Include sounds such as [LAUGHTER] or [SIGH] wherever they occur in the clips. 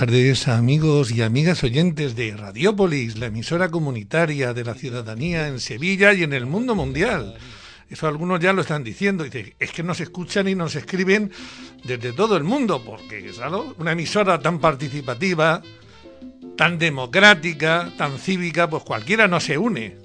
Buenas tardes amigos y amigas oyentes de Radiópolis, la emisora comunitaria de la ciudadanía en Sevilla y en el mundo mundial. Eso algunos ya lo están diciendo. Es que nos escuchan y nos escriben desde todo el mundo, porque una emisora tan participativa, tan democrática, tan cívica, pues cualquiera no se une.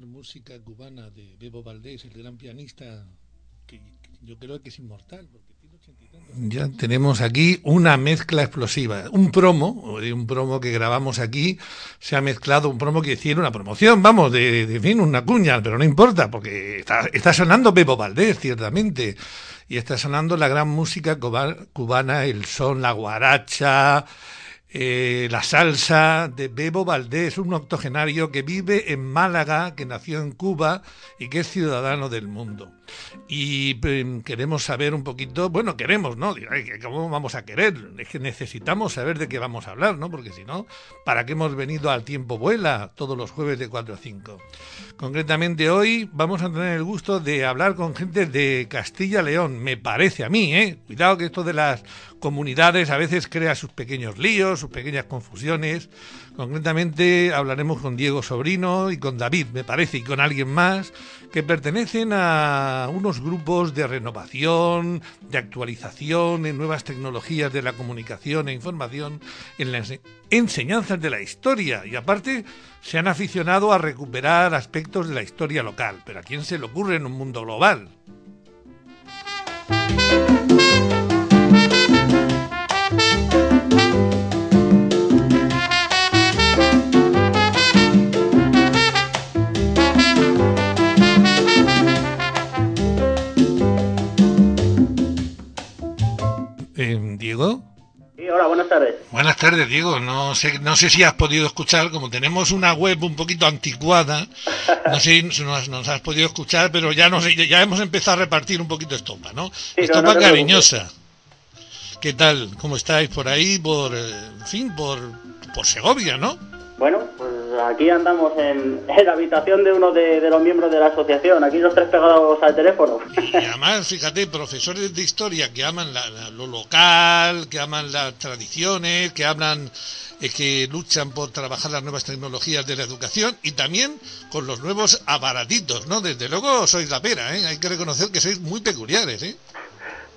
Música cubana de Bebo Valdés, el gran pianista, que, yo creo que es inmortal, porque Ya tenemos aquí una mezcla explosiva. Un promo, un promo que grabamos aquí, se ha mezclado un promo que hicieron una promoción, vamos, de, de fin, una cuña, pero no importa, porque está, está sonando Bebo Valdés, ciertamente. Y está sonando la gran música cubana, el son, la guaracha, eh, la salsa de Bebo Valdés, un octogenario que vive en Málaga, que nació en Cuba y que es ciudadano del mundo. Y em, queremos saber un poquito, bueno, queremos, ¿no? ¿Cómo vamos a querer? Es que necesitamos saber de qué vamos a hablar, ¿no? Porque si no, ¿para qué hemos venido al tiempo vuela todos los jueves de 4 a 5? Concretamente hoy vamos a tener el gusto de hablar con gente de Castilla-León, me parece a mí, ¿eh? Cuidado que esto de las comunidades a veces crea sus pequeños líos, sus pequeñas confusiones. Concretamente hablaremos con Diego Sobrino y con David, me parece, y con alguien más, que pertenecen a unos grupos de renovación, de actualización en nuevas tecnologías de la comunicación e información, en las enseñanzas de la historia. Y aparte se han aficionado a recuperar aspectos de la historia local. Pero ¿a quién se le ocurre en un mundo global? Diego. Sí, hola, buenas tardes. Buenas tardes, Diego. No sé, no sé si has podido escuchar, como tenemos una web un poquito anticuada, [LAUGHS] no sé si nos, has podido escuchar, pero ya, nos, ya hemos empezado a repartir un poquito estopa, ¿no? estopa cariñosa. ¿Qué tal? ¿Cómo estáis por ahí? Por, eh, en fin, por, por Segovia, ¿no? Bueno, pues aquí andamos en, la habitación de uno de, los miembros de la asociación, aquí los tres pegados al teléfono. Y además, fíjate, profesores de historia que aman lo local, que aman las tradiciones, que hablan, eh, que luchan por trabajar las nuevas tecnologías de la educación y también con los nuevos aparatitos, ¿no? Desde luego sois la pera, ¿eh? Hay que reconocer que sois muy peculiares, ¿eh?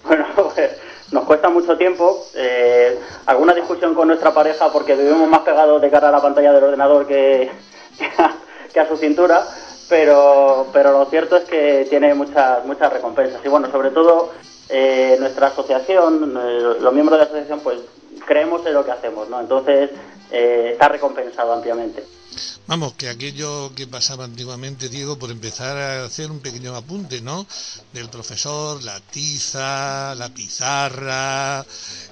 Bueno, pues nos cuesta mucho tiempo. Eh, alguna discusión con nuestra pareja porque vivimos más pegados de cara a la pantalla del ordenador que, [LAUGHS] que, a, su cintura, pero, pero lo cierto es que tiene muchas, muchas recompensas. Y bueno, sobre todo eh, nuestra asociación, eh, los miembros de la asociación, pues creemos en lo que hacemos, ¿no? Entonces está recompensado ampliamente. Vamos, que aquello que pasaba antiguamente, Diego, por empezar a hacer un pequeño apunte, ¿no? Del profesor, la tiza, la pizarra,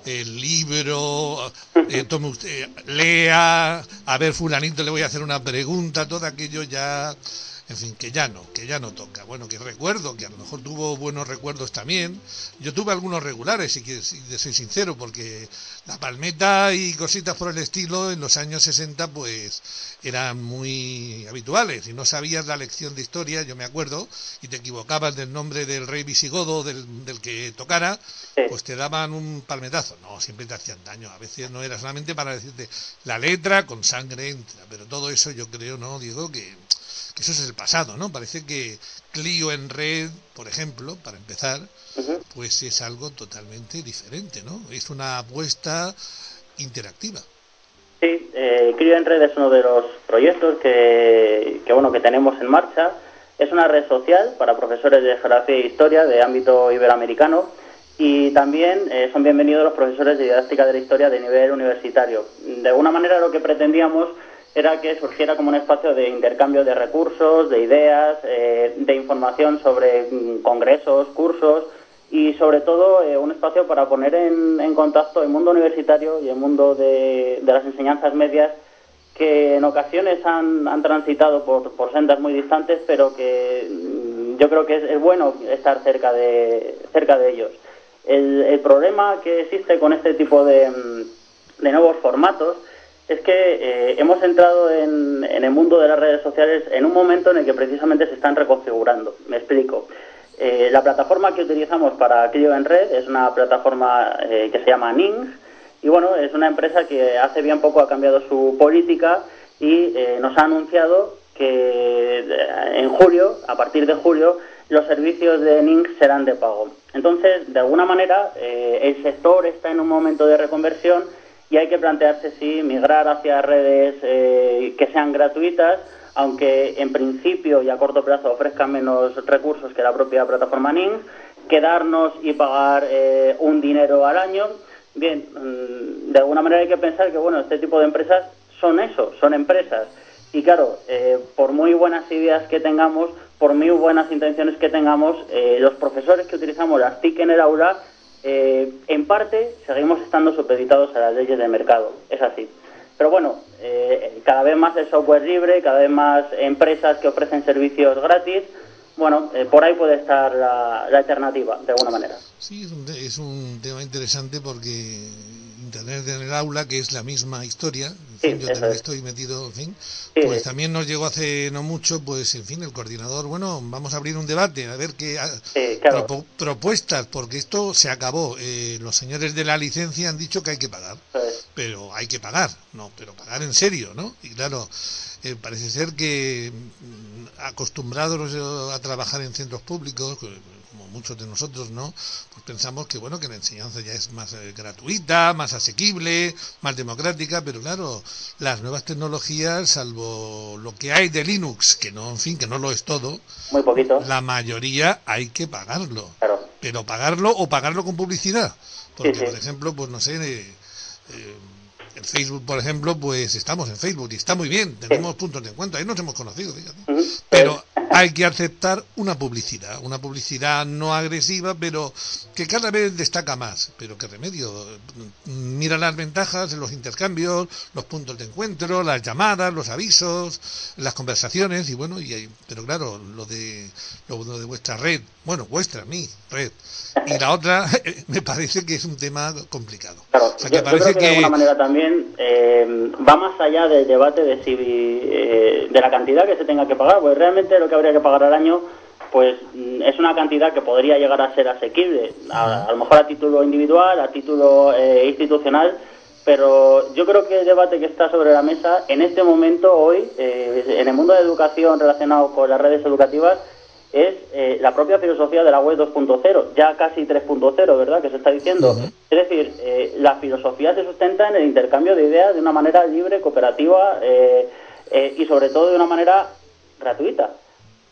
el libro, eh, tome usted, lea, a ver, fulanito, le voy a hacer una pregunta, todo aquello ya en fin, que ya no, que ya no toca. Bueno, que recuerdo, que a lo mejor tuvo buenos recuerdos también. Yo tuve algunos regulares, si, si de soy sincero, porque la palmeta y cositas por el estilo en los años 60 pues eran muy habituales y no sabías la lección de historia, yo me acuerdo, y te equivocabas del nombre del rey visigodo del, del que tocara, pues te daban un palmetazo. No, siempre te hacían daño, a veces no era solamente para decirte la letra con sangre entra, pero todo eso yo creo, ¿no? Digo que eso es el pasado, ¿no? Parece que Clio en red, por ejemplo, para empezar, pues es algo totalmente diferente, ¿no? Es una apuesta interactiva. Sí, eh, Clio en red es uno de los proyectos que, que, bueno, que tenemos en marcha. Es una red social para profesores de geografía e historia de ámbito iberoamericano y también eh, son bienvenidos los profesores de didáctica de la historia de nivel universitario. De alguna manera lo que pretendíamos era que surgiera como un espacio de intercambio de recursos, de ideas, eh, de información sobre mm, congresos, cursos y sobre todo eh, un espacio para poner en, contacto el mundo universitario y el mundo de, las enseñanzas medias que en ocasiones han, transitado por, sendas muy distantes, pero que mm, yo creo que es, bueno estar cerca de, cerca de ellos. El, problema que existe con este tipo de, de nuevos formatos es que eh, hemos entrado en, el mundo de las redes sociales en un momento en el que precisamente se están reconfigurando. Me explico. Eh, la plataforma que utilizamos para Clio en Red es una plataforma eh, que se llama Nings y bueno, es una empresa que hace bien poco ha cambiado su política y nos ha anunciado que en julio, a partir de julio, los servicios de Nings serán de pago. Entonces, de alguna manera, el sector está en un momento de reconversión y hay que plantearse si migrar hacia redes eh, que sean gratuitas, aunque en principio y a corto plazo ofrezcan menos recursos que la propia plataforma NIN, quedarnos y pagar eh, un dinero al año. Bien, mm, de alguna manera hay que pensar que bueno, este tipo de empresas son eso, son empresas. Y claro, eh, por muy buenas ideas que tengamos, por muy buenas intenciones que tengamos, los profesores que utilizamos las TIC en el aula eh, en parte seguimos estando supeditados a las leyes del mercado, es así. Pero bueno, eh, cada vez más el software libre, cada vez más empresas que ofrecen servicios gratis, bueno, eh, por ahí puede estar la, alternativa, de alguna manera. Sí, es un tema interesante porque Internet en el aula, que es la misma historia, yo también estoy metido, en fin, pues también nos llegó hace no mucho, pues en fin, el coordinador, bueno, vamos a abrir un debate, a ver qué propuestas, porque esto se acabó. Eh, los señores de la licencia han dicho que hay que pagar, pero hay que pagar, no, pero pagar en serio, ¿no? Y claro, eh, parece ser que mm, acostumbrados a trabajar en centros públicos, muchos de nosotros, ¿no? Pues pensamos que, bueno, que la enseñanza ya es más eh, gratuita, más asequible, más democrática, pero claro, las nuevas tecnologías, salvo lo que hay de Linux, que no, en fin, que no lo es todo, muy poquito. La mayoría hay que pagarlo. Pero pagarlo o pagarlo con publicidad. Porque, por ejemplo, pues no sé, eh, eh, en Facebook, por ejemplo, pues estamos en Facebook y está muy bien, tenemos puntos de encuentro, ahí nos hemos conocido, fíjate. Pero hay que aceptar una publicidad, una publicidad no agresiva, pero que cada vez destaca más. Pero qué remedio, mira las ventajas en los intercambios, los puntos de encuentro, las llamadas, los avisos, las conversaciones y bueno, y pero claro, lo de lo de vuestra red, bueno, vuestra, mi red, y la otra [LAUGHS] me parece que es un tema complicado. Claro, que parece que, de alguna manera también eh, va más allá del debate de si eh, de la cantidad que se tenga que pagar, pues realmente lo que habría que pagar al año pues mm, es una cantidad que podría llegar a ser asequible, a, lo mejor a título individual, a título eh, institucional, pero yo creo que el debate que está sobre la mesa en este momento, hoy, en el mundo de educación relacionado con las redes educativas, es eh, la propia filosofía de la web 2.0, ya casi 3.0, ¿verdad? Que se está diciendo. Es decir, eh, la filosofía se sustenta en el intercambio de ideas de una manera libre, cooperativa eh, y sobre todo de una manera gratuita.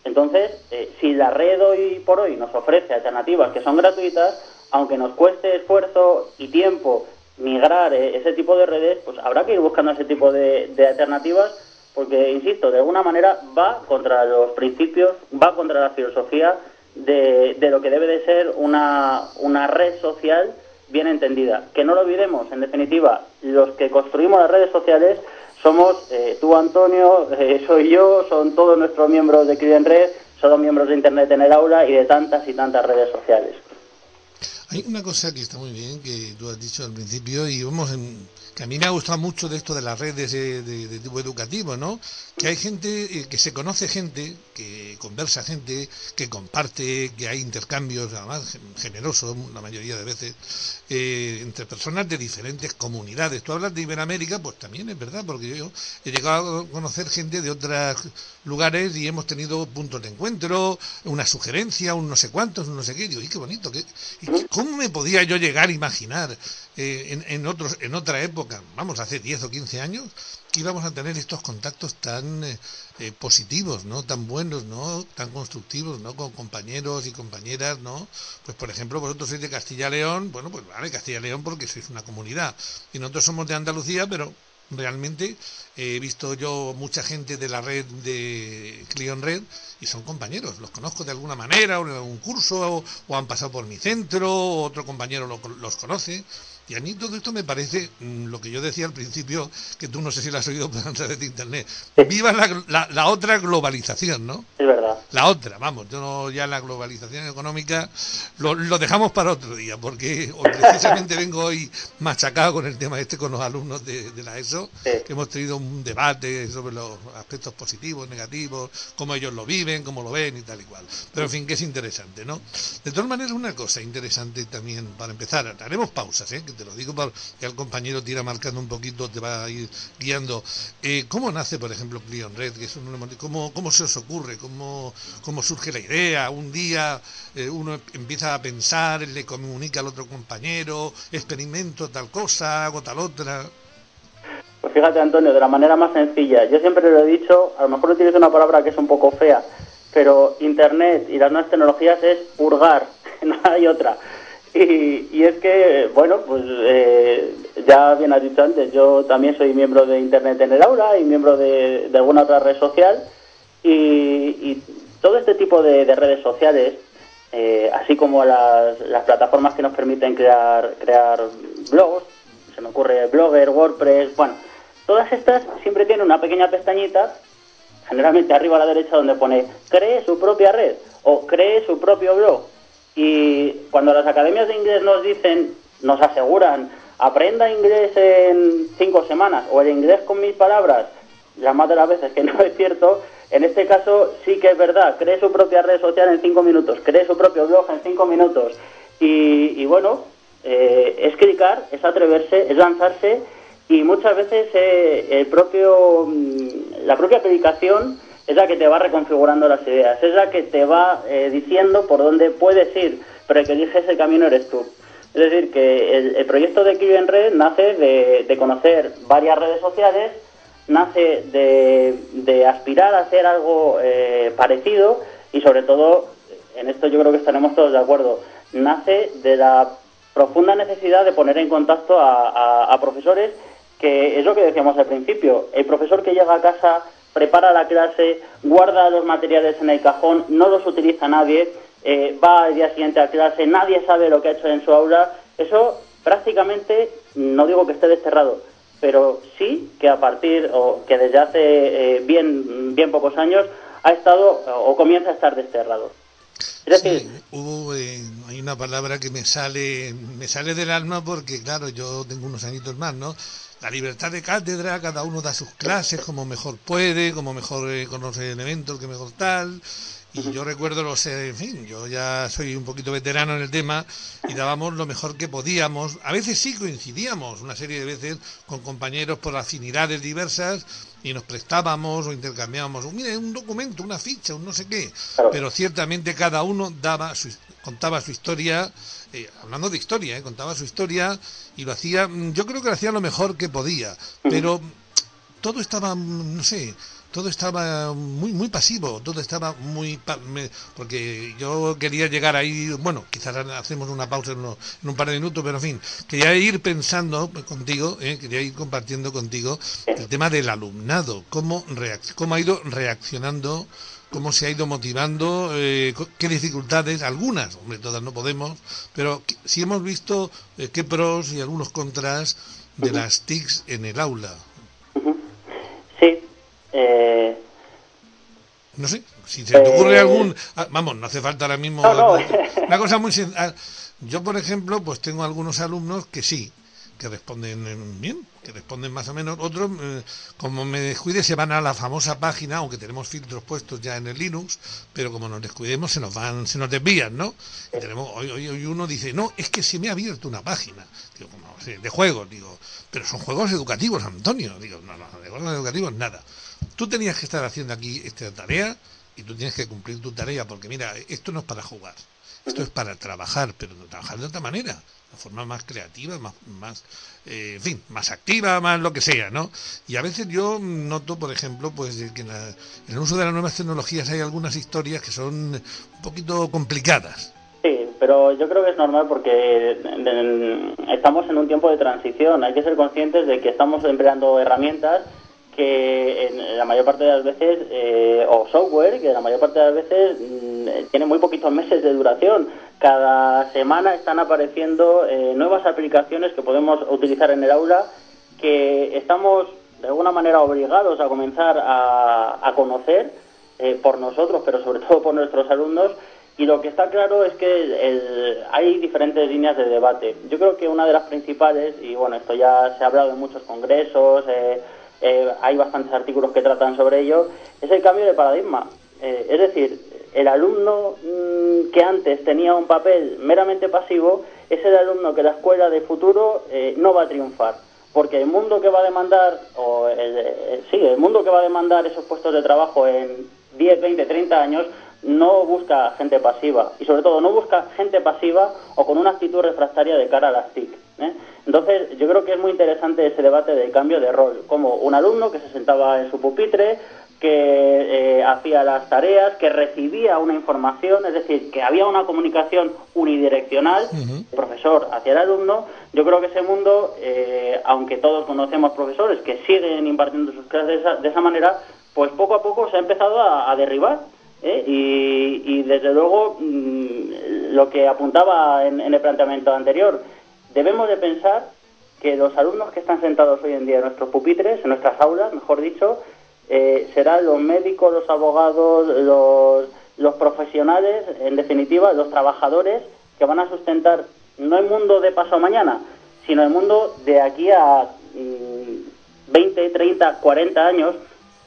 Entonces, si la red hoy por hoy nos ofrece alternativas que son gratuitas, aunque nos cueste esfuerzo y tiempo migrar ese tipo de redes, pues habrá que ir buscando ese tipo de alternativas porque, insisto, de alguna manera va contra los principios, va contra la filosofía de, de lo que debe de ser una, una red social bien entendida. Que no lo olvidemos, en definitiva, los que construimos las redes sociales somos eh, tú, Antonio, eh, soy yo, son todos nuestros miembros de en Red, somos miembros de Internet en el aula y de tantas y tantas redes sociales. Hay una cosa que está muy bien, que tú has dicho al principio, y vamos en, que a mí me ha gustado mucho de esto de las redes de, tipo educativo, ¿no? Que hay gente, eh, que se conoce gente, que conversa gente, que comparte, que hay intercambios, además generosos la mayoría de veces, eh, entre personas de diferentes comunidades. Tú hablas de Iberoamérica, pues también es verdad, porque yo he llegado a conocer gente de otros lugares y hemos tenido puntos de encuentro, una sugerencia, un no sé cuántos, un no sé qué. Digo, y qué bonito, ¿qué, ¿cómo me podía yo llegar a imaginar eh, en, otros, en otra época, vamos, hace 10 o 15 años, que íbamos a tener estos contactos tan eh, eh, positivos, ¿no? Tan buenos, ¿no? Tan constructivos, ¿no? Con compañeros y compañeras, ¿no? Pues, por ejemplo, vosotros sois de Castilla-León, bueno, pues vale, Castilla-León porque sois una comunidad, y nosotros somos de Andalucía, pero realmente he visto yo mucha gente de la red de Clion Red y son compañeros, los conozco de alguna manera, o en algún curso, o, han pasado por mi centro, otro compañero los conoce, Y a mí todo esto me parece mm, lo que yo decía al principio, que tú no sé si lo has oído a través de Internet. Viva la, la, otra globalización, ¿no? Es verdad. La otra, vamos, yo no, ya la globalización económica lo, lo dejamos para otro día, porque precisamente vengo hoy machacado con el tema este con los alumnos de, la ESO, que hemos tenido un debate sobre los aspectos positivos, negativos, cómo ellos lo viven, cómo lo ven y tal y cual. Pero en fin, que es interesante, ¿no? De todas maneras, una cosa interesante también para empezar, haremos pausas, ¿eh? Te lo digo para que el compañero tira marcando un poquito, te va a ir guiando. Eh, ¿Cómo nace, por ejemplo, Clion Red? Que es un, ¿cómo, ¿Cómo se os ocurre? ¿Cómo, cómo surge la idea? Un día eh, uno empieza a pensar, le comunica al otro compañero, experimento tal cosa, hago tal otra. Pues fíjate, Antonio, de la manera más sencilla. Yo siempre lo he dicho, a lo mejor utilizo una palabra que es un poco fea, pero Internet y las nuevas tecnologías es purgar, [LAUGHS] no hay otra. Y, es que, bueno, pues eh, ya bien has dicho antes, yo también soy miembro de Internet en el aula y miembro de, alguna otra red social. Y, todo este tipo de, redes sociales, eh, así como las, plataformas que nos permiten crear, crear blogs, se me ocurre Blogger, WordPress, bueno, todas estas siempre tienen una pequeña pestañita, generalmente arriba a la derecha, donde pone cree su propia red o cree su propio blog y cuando las academias de inglés nos dicen, nos aseguran, aprenda inglés en cinco semanas o el inglés con mis palabras, las más de las veces que no es cierto, en este caso sí que es verdad, cree su propia red social en cinco minutos, cree su propio blog en cinco minutos. Y, bueno, eh, es clicar, es atreverse, es lanzarse y muchas veces eh, el propio, mm, la propia predicación es la que te va reconfigurando las ideas, es la que te va eh, diciendo por dónde puedes ir, pero el que elige ese camino eres tú. Es decir, que el, proyecto de Kiwi Red nace de, conocer varias redes sociales, nace de, aspirar a hacer algo eh, parecido y sobre todo, en esto yo creo que estaremos todos de acuerdo, nace de la profunda necesidad de poner en contacto a profesores, que es lo que decíamos al principio, el profesor que llega a casa prepara la clase, guarda los materiales en el cajón, no los utiliza nadie, eh, va al día siguiente a clase, nadie sabe lo que ha hecho en su aula. Eso prácticamente, no digo que esté desterrado, pero sí que a partir, o que desde hace eh, bien, bien pocos años, ha estado o comienza a estar desterrado. Es decir, hubo, eh, hay una palabra que me sale, me sale del alma porque, claro, yo tengo unos añitos más, ¿no? La libertad de cátedra, cada uno da sus clases como mejor puede, como mejor eh, conoce el evento, que mejor tal. Y yo recuerdo los, eh, en fin, yo ya soy un poquito veterano en el tema y dábamos lo mejor que podíamos. A veces sí coincidíamos, una serie de veces, con compañeros por afinidades diversas y nos prestábamos o intercambiábamos, mire, un documento, una ficha, un no sé qué. Pero ciertamente cada uno daba su, contaba su historia eh, hablando de historia, eh, contaba su historia y lo hacía, mm, yo creo que lo hacía lo mejor que podía, pero todo estaba, mm, no sé, todo estaba muy muy pasivo, todo estaba muy... porque yo quería llegar ahí, bueno, quizás hacemos una pausa en, un par de minutos, pero en fin, quería ir pensando contigo, eh, quería ir compartiendo contigo el tema del alumnado, cómo, cómo ha ido reaccionando cómo se ha ido motivando, eh, qué dificultades, algunas, hombre, todas no podemos, pero si hemos visto eh, qué pros y algunos contras de las TICs en el aula. Eh... No sé, si se te ocurre eh, algún... Ah, vamos, no hace falta ahora mismo... [LAUGHS] Una cosa muy... Ah, yo, por ejemplo, pues tengo algunos alumnos que sí, que responden bien, que responden más o menos. Otros, eh, como me descuide, se van a la famosa página, aunque tenemos filtros puestos ya en el Linux, pero como nos descuidemos se nos van, se nos desvían, ¿no? tenemos, hoy, hoy, uno dice, no, es que se me ha abierto una página, digo, como, de juegos, digo, pero son juegos educativos, Antonio, digo, no, no, de juegos educativos nada. Tú tenías que estar haciendo aquí esta tarea y tú tienes que cumplir tu tarea, porque mira, esto no es para jugar, esto es para trabajar, pero trabajar de otra manera la forma más creativa, más, más eh, en fin, más activa, más lo que sea, ¿no? Y a veces yo noto, por ejemplo, pues que en, el uso de las nuevas tecnologías hay algunas historias que son un poquito complicadas. Sí, pero yo creo que es normal porque estamos en un tiempo de transición. Hay que ser conscientes de que estamos empleando herramientas que en la mayor parte de las veces, eh, o software, que en la mayor parte de las veces mm, tiene muy poquitos meses de duración cada semana están apareciendo eh, nuevas aplicaciones que podemos utilizar en el aula que estamos de alguna manera obligados a comenzar a, conocer eh, por nosotros, pero sobre [LAUGHS] todo por nuestros alumnos. Y lo que está claro es que hay diferentes líneas de debate. Yo creo que una de las principales, y bueno, esto ya se ha hablado en muchos congresos, eh, hay bastantes artículos que tratan sobre ello, es el cambio de paradigma. es decir, el alumno mm, que antes tenía un papel meramente pasivo es el alumno que la escuela de futuro eh, no va a triunfar. Porque el mundo que va a demandar, o sí, el mundo que va a demandar esos puestos de trabajo en 10, 20, 30 años, no busca gente pasiva. Y sobre todo, no busca gente pasiva o con una actitud refractaria de cara a las TIC. ¿eh? Entonces, yo creo que es muy interesante ese debate del cambio de rol. Como un alumno que se sentaba en su pupitre, que eh, hacía las tareas, que recibía una información, es decir, que había una comunicación unidireccional, profesor hacia el alumno. Yo creo que ese mundo, eh, aunque todos conocemos profesores que siguen impartiendo sus clases de esa, manera, pues poco a poco se ha empezado a, derribar. ¿eh? Y, desde luego, mm, lo que apuntaba en, en el planteamiento anterior, debemos de pensar que los alumnos que están sentados hoy en día en nuestros pupitres, en nuestras aulas, mejor dicho, eh, serán los médicos, los abogados, los, profesionales, en definitiva, los trabajadores que van a sustentar no el mundo de paso a mañana, sino el mundo de aquí a 20, 30, 40 años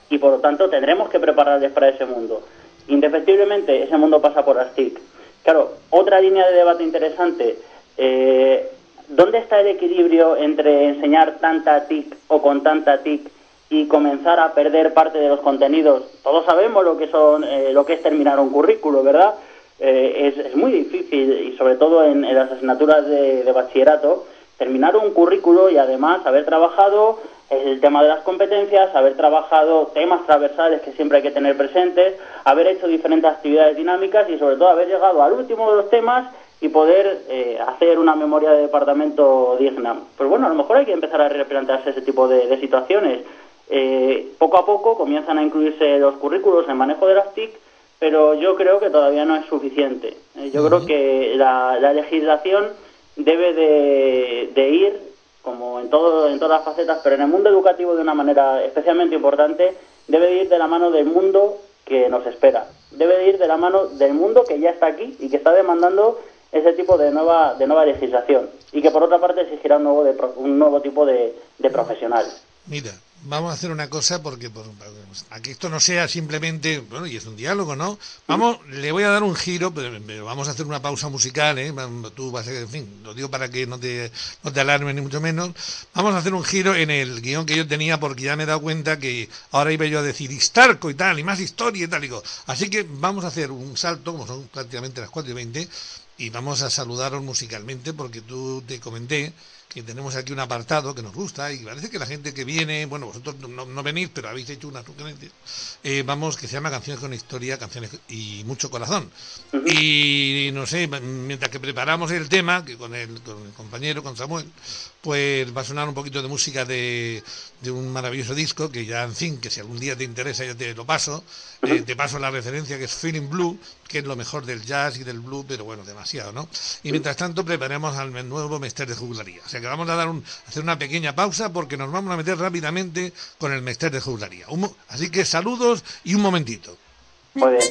y por lo tanto tendremos que prepararles para ese mundo. Indefectiblemente ese mundo pasa por las TIC. Claro, otra línea de debate interesante, eh, ¿dónde está el equilibrio entre enseñar tanta TIC o con tanta TIC y comenzar a perder parte de los contenidos. Todos sabemos lo que son, eh, lo que es terminar un currículo, ¿verdad? Eh, es, muy difícil y sobre todo en, las asignaturas de, bachillerato terminar un currículo y además haber trabajado el tema de las competencias, haber trabajado temas transversales que siempre hay que tener presentes, haber hecho diferentes actividades dinámicas y sobre todo haber llegado al último de los temas y poder eh, hacer una memoria de departamento digna. Pues bueno, a lo mejor hay que empezar a replantearse ese tipo de situaciones. Eh, poco a poco comienzan a incluirse los currículos en manejo de las TIC, pero yo creo que todavía no es suficiente. Eh, yo creo que la, legislación debe de, ir, como en, todo, en todas las facetas, pero en el mundo educativo de una manera especialmente importante, debe de ir de la mano del mundo que nos espera. Debe de ir de la mano del mundo que ya está aquí y que está demandando ese tipo de nueva, de nueva legislación y que por otra parte exigirá un nuevo, de, un nuevo tipo de, de profesional. Mira, vamos a hacer una cosa porque por, aquí esto no sea simplemente, bueno, y es un diálogo, ¿no? Vamos, le voy a dar un giro, pero, vamos a hacer una pausa musical, ¿eh? Tú vas a, en fin, lo digo para que no te, no te alarmes ni mucho menos. Vamos a hacer un giro en el guion que yo tenía porque ya me he dado cuenta que ahora iba yo a decir Histarco y tal, y más historia y tal, y digo. Así que vamos a hacer un salto, como son prácticamente las 4 y 20, y vamos a saludaros musicalmente porque tú te comenté que tenemos aquí un apartado que nos gusta y parece que la gente que viene, bueno, vosotros no, venís, pero habéis hecho una sugerencia, eh, vamos, que se llama Canciones con Historia, Canciones y Mucho Corazón. Y no sé, mientras que preparamos el tema, que con el, con el compañero, con Samuel, pues va a sonar un poquito de música de, de, un maravilloso disco que ya, en fin, que si algún día te interesa ya te lo paso. Eh, te paso la referencia que es Feeling Blue, que es lo mejor del jazz y del blue, pero bueno, demasiado, ¿no? Y mientras tanto preparemos al nuevo Mester de Jugularía. O sea que vamos a dar un, hacer una pequeña pausa porque nos vamos a meter rápidamente con el Mester de Jugularía. así que saludos y un momentito. Muy bien.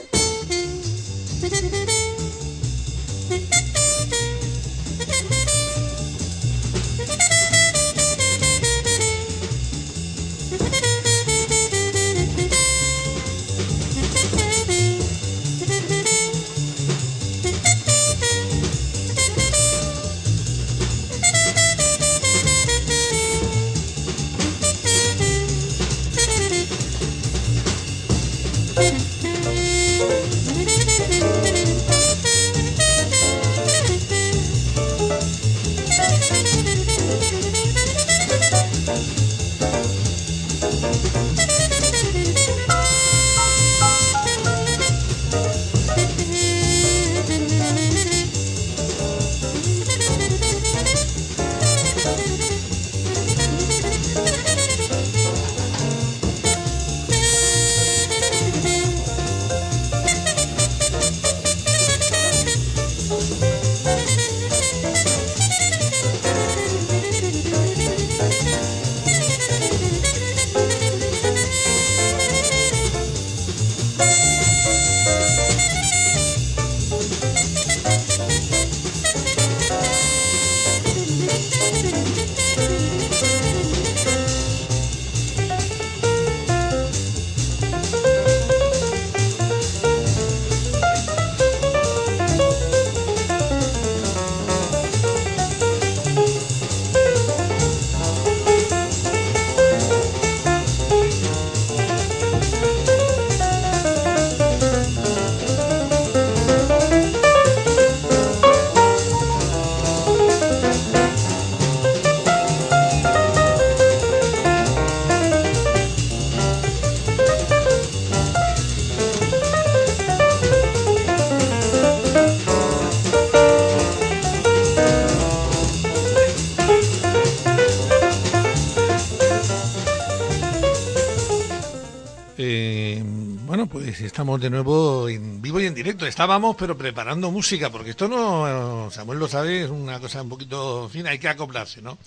Estamos de nuevo en vivo y en directo. Estábamos, pero preparando música, porque esto no, Samuel lo sabe, es una cosa un poquito, en fin, hay que acoplarse, ¿no?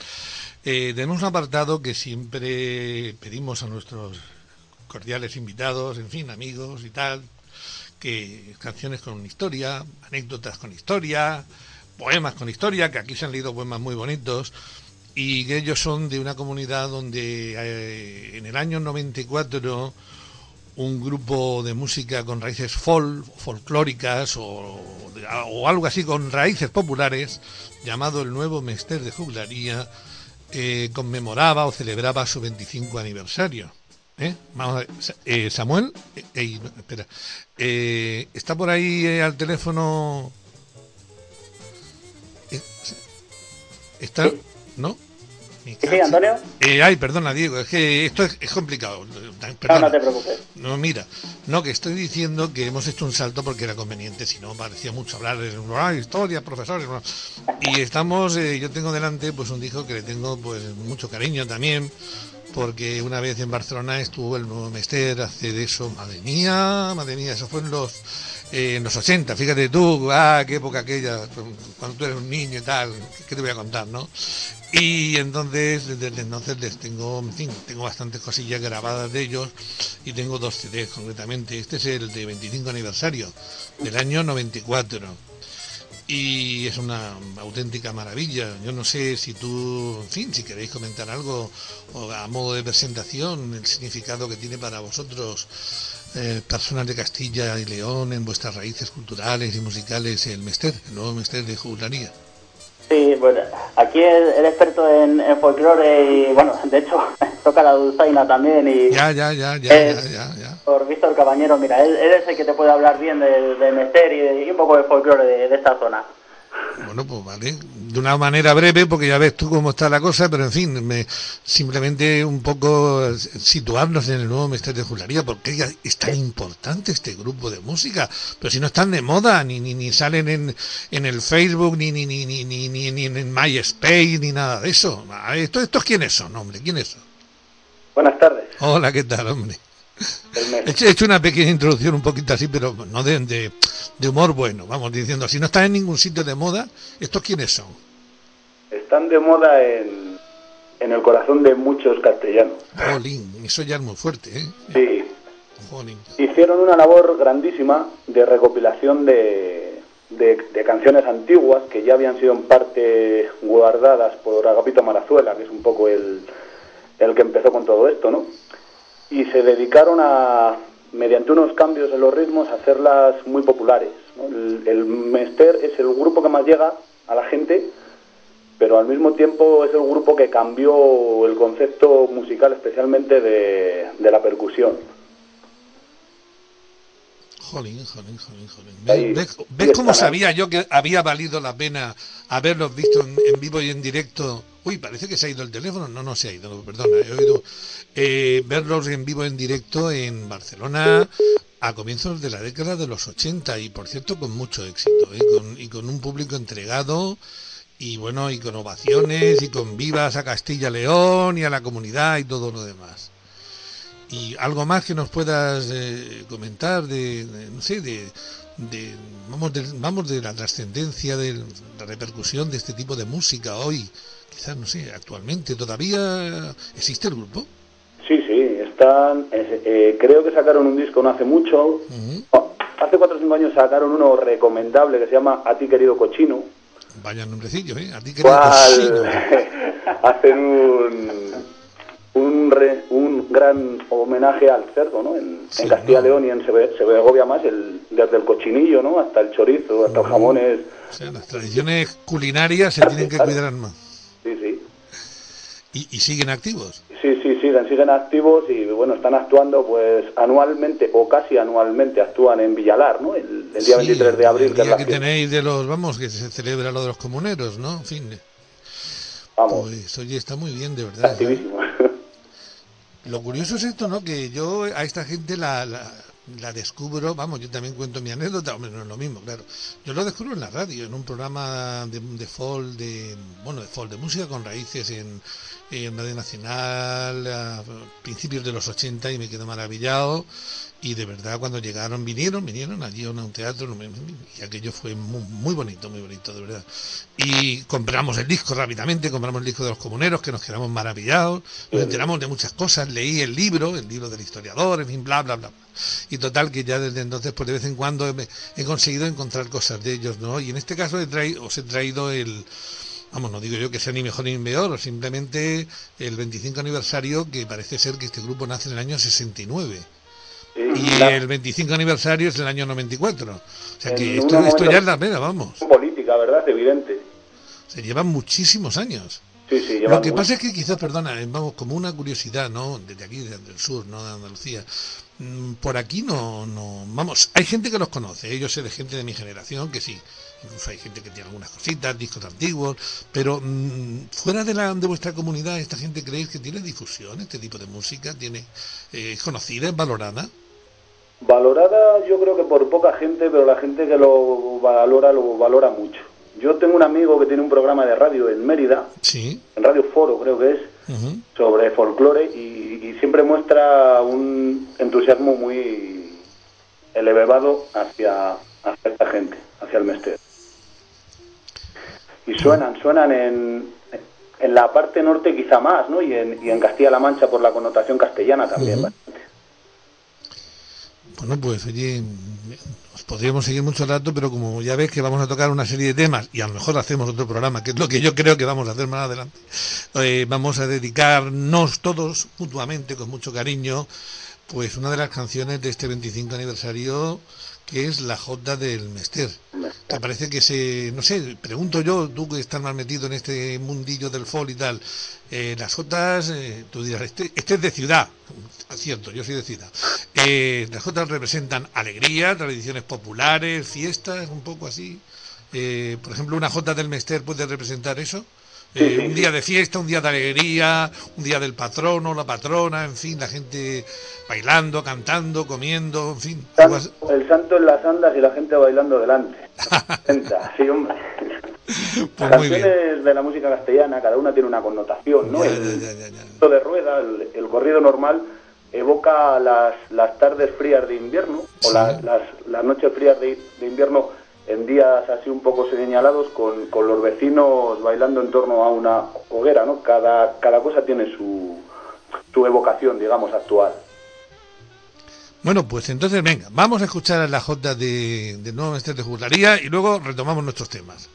Eh, tenemos un apartado que siempre pedimos a nuestros cordiales invitados, en fin, amigos y tal, que canciones con historia, anécdotas con historia, poemas con historia, que aquí se han leído poemas muy bonitos, y que ellos son de una comunidad donde eh, en el año 94 un grupo de música con raíces folk, folclóricas o, algo así con raíces populares, llamado el Nuevo Mester de Juglaría, eh, conmemoraba o celebraba su 25 aniversario. ¿Eh? Eh, Samuel, espera, está por ahí al teléfono. ¿Está? ¿No? Sí, Antonio. Eh, ay, perdona, Diego, es que esto es, complicado. No, no te preocupes. No, mira, no, que estoy diciendo que hemos hecho un salto porque era conveniente, si no parecía mucho hablar de ah, historia, profesores. Y estamos, eh, yo tengo delante pues un disco que le tengo pues mucho cariño también, porque una vez en Barcelona estuvo el nuevo Mester, hace de eso, madre mía, madre mía, eso fue en los eh, en los 80, fíjate tú, ah, qué época aquella, cuando tú eres un niño y tal, ¿qué te voy a contar, no? Y entonces, desde entonces les tengo, en fin, tengo bastantes cosillas grabadas de ellos y tengo dos CDs concretamente. Este es el de 25 aniversario del año 94 y es una auténtica maravilla. Yo no sé si tú, en fin, si queréis comentar algo o a modo de presentación, el significado que tiene para vosotros, eh, personas de Castilla y León, en vuestras raíces culturales y musicales, el Mester, el nuevo Mester de Juglaría. Sí, bueno, aquí el, experto en, folclore y, bueno, de hecho, [LAUGHS] toca la dulzaina también y... Ya, ya, ya, ya, ya, ya, Por Víctor Cabañero, mira, él, es el que te puede hablar bien del de Mester y, un poco de folclore de esta zona. Bueno, pues vale, de una manera breve, porque ya ves tú cómo está la cosa, pero en fin, me, simplemente un poco situarnos en el nuevo Misterio de Jularía, porque es tan importante este grupo de música, pero si no están de moda, ni, ni, ni salen en, en el Facebook, ni, ni, ni, ni, ni, ni, en MySpace, ni nada de eso. ¿Estos, ¿Estos quiénes son, hombre? ¿Quiénes son? Buenas tardes. Hola, ¿qué tal, hombre? He hecho una pequeña introducción un poquito así, pero no de, de, humor bueno, vamos diciendo, si no están en ningún sitio de moda, ¿estos quiénes son? Están de moda en, en el corazón de muchos castellanos. Jolín, eso ya es muy fuerte, ¿eh? Sí. Hicieron una labor grandísima de recopilación de, de, de, canciones antiguas que ya habían sido en parte guardadas por Agapito Marazuela, que es un poco el, el que empezó con todo esto, ¿no? y se dedicaron a, mediante unos cambios en los ritmos, hacerlas muy populares. El, Mester es el grupo que más llega a la gente, pero al mismo tiempo es el grupo que cambió el concepto musical, especialmente de, la percusión. Jolín, jolín, jolín, jolín. ¿Ves, cómo sabía yo que había valido la pena haberlos visto en vivo y en directo Uy, parece que se ha ido el teléfono. No, no se ha ido, perdona. He oído eh, verlos en vivo, en directo en Barcelona a comienzos de la década de los 80 y, por cierto, con mucho éxito ¿eh? y con un público entregado y, bueno, y con ovaciones y con vivas a Castilla-León y a la comunidad y todo lo demás. Y algo más que nos puedas eh, comentar de, no sé, de, vamos, de, vamos de la trascendencia, de la repercusión de este tipo de música hoy quizás, no sé, actualmente todavía existe el grupo. Sí, sí, están, eh, creo que sacaron un disco no hace mucho, hace cuatro o cinco años sacaron uno recomendable que se llama A ti querido cochino. Vaya nombrecillo, ¿eh? A ti querido cochino. [LAUGHS] hacen un, un, un, gran homenaje al cerdo, ¿no? En, Castilla y León y en Segovia más, el, desde el cochinillo, ¿no? Hasta el chorizo, hasta los jamones. O sea, las tradiciones culinarias se tienen que cuidar más. Sí, sí. ¿Y, siguen activos? Sí, sí, siguen, siguen activos y bueno, están actuando pues anualmente o casi anualmente actúan en Villalar, ¿no? El, día 23 de abril. El día que, tenéis de los, vamos, que se celebra lo de los comuneros, ¿no? En fin. Vamos. Pues oye, está muy bien, de verdad. ¿eh? Activísimo. Lo curioso es esto, ¿no? Que yo a esta gente la, la descubro, vamos, yo también cuento mi anécdota, hombre, no es lo mismo, claro. Yo lo descubro en la radio, en un programa de, de folk, de, bueno, de folk, de música con raíces en, en Radio Nacional a principios de los 80 y me quedo maravillado. y de verdad cuando llegaron vinieron vinieron allí a un teatro y aquello fue muy, bonito muy bonito de verdad y compramos el disco rápidamente compramos el disco de los comuneros que nos quedamos maravillados nos enteramos de muchas cosas leí el libro el libro del historiador en fin bla bla bla y total que ya desde entonces pues de vez en cuando he, conseguido encontrar cosas de ellos no y en este caso he traído, os he traído el vamos, no digo yo que sea ni mejor ni peor, simplemente el 25 aniversario que parece ser que este grupo nace en el año 69 y el 25 aniversario es el año 94. O sea que esto, esto ya es la pena, vamos. Política, ¿verdad? Evidente. Se llevan muchísimos años. Sí, sí, Lo que pasa es que quizás, perdona, eh, vamos, como una curiosidad, ¿no? Desde aquí, desde el sur, ¿no? De Andalucía. Mm, por aquí no, no, vamos, hay gente que los conoce, yo sé de gente de mi generación que sí, incluso hay gente que tiene algunas cositas, discos antiguos, pero mm, fuera de, la, de vuestra comunidad, ¿esta gente creéis que tiene difusión, este tipo de música? tiene eh, ¿Es conocida, es valorada? Valorada yo creo que por poca gente, pero la gente que lo valora lo valora mucho. Yo tengo un amigo que tiene un programa de radio en Mérida, sí. en Radio Foro creo que es, sobre folclore y, siempre muestra un entusiasmo muy elevado hacia, hacia esta gente, hacia el Mester. Y suenan, suenan en, en la parte norte quizá más, ¿no? Y en, y en Castilla-La Mancha por la connotación castellana también. Bueno, pues oye, os podríamos seguir mucho rato, pero como ya ves que vamos a tocar una serie de temas y a lo mejor hacemos otro programa, que es lo que yo creo que vamos a hacer más adelante, eh, vamos a dedicarnos todos mutuamente, con mucho cariño, pues una de las canciones de este 25 aniversario que es la Jota del Mester. ¿Te parece que se, no sé, pregunto yo, tú que estás más metido en este mundillo del folk y tal, eh, las Jotas, eh, tú dirás, este, este, es de ciudad, cierto, yo soy de ciudad. Eh, las Jotas representan alegría, tradiciones populares, fiestas, un poco así. por ejemplo, una Jota del Mester puede representar eso. Eh, un día de fiesta, un día de alegría, un día del patrono, la patrona, en fin, la gente bailando, cantando, comiendo, en fin. El santo en las andas y la gente bailando delante. [LAUGHS] sí, hombre. Pues canciones de la música castellana, cada una tiene una connotación, ¿no? el de rueda, el, corrido normal, evoca las, las tardes frías de invierno o las, las, noches frías de, de invierno en días así un poco señalados con, con, los vecinos bailando en torno a una hoguera, ¿no? Cada, cada cosa tiene su, su evocación, digamos, actual. Bueno, pues entonces venga, vamos a escuchar a la Jota de, de Nuevo Mestre de Juglaría y luego retomamos nuestros temas.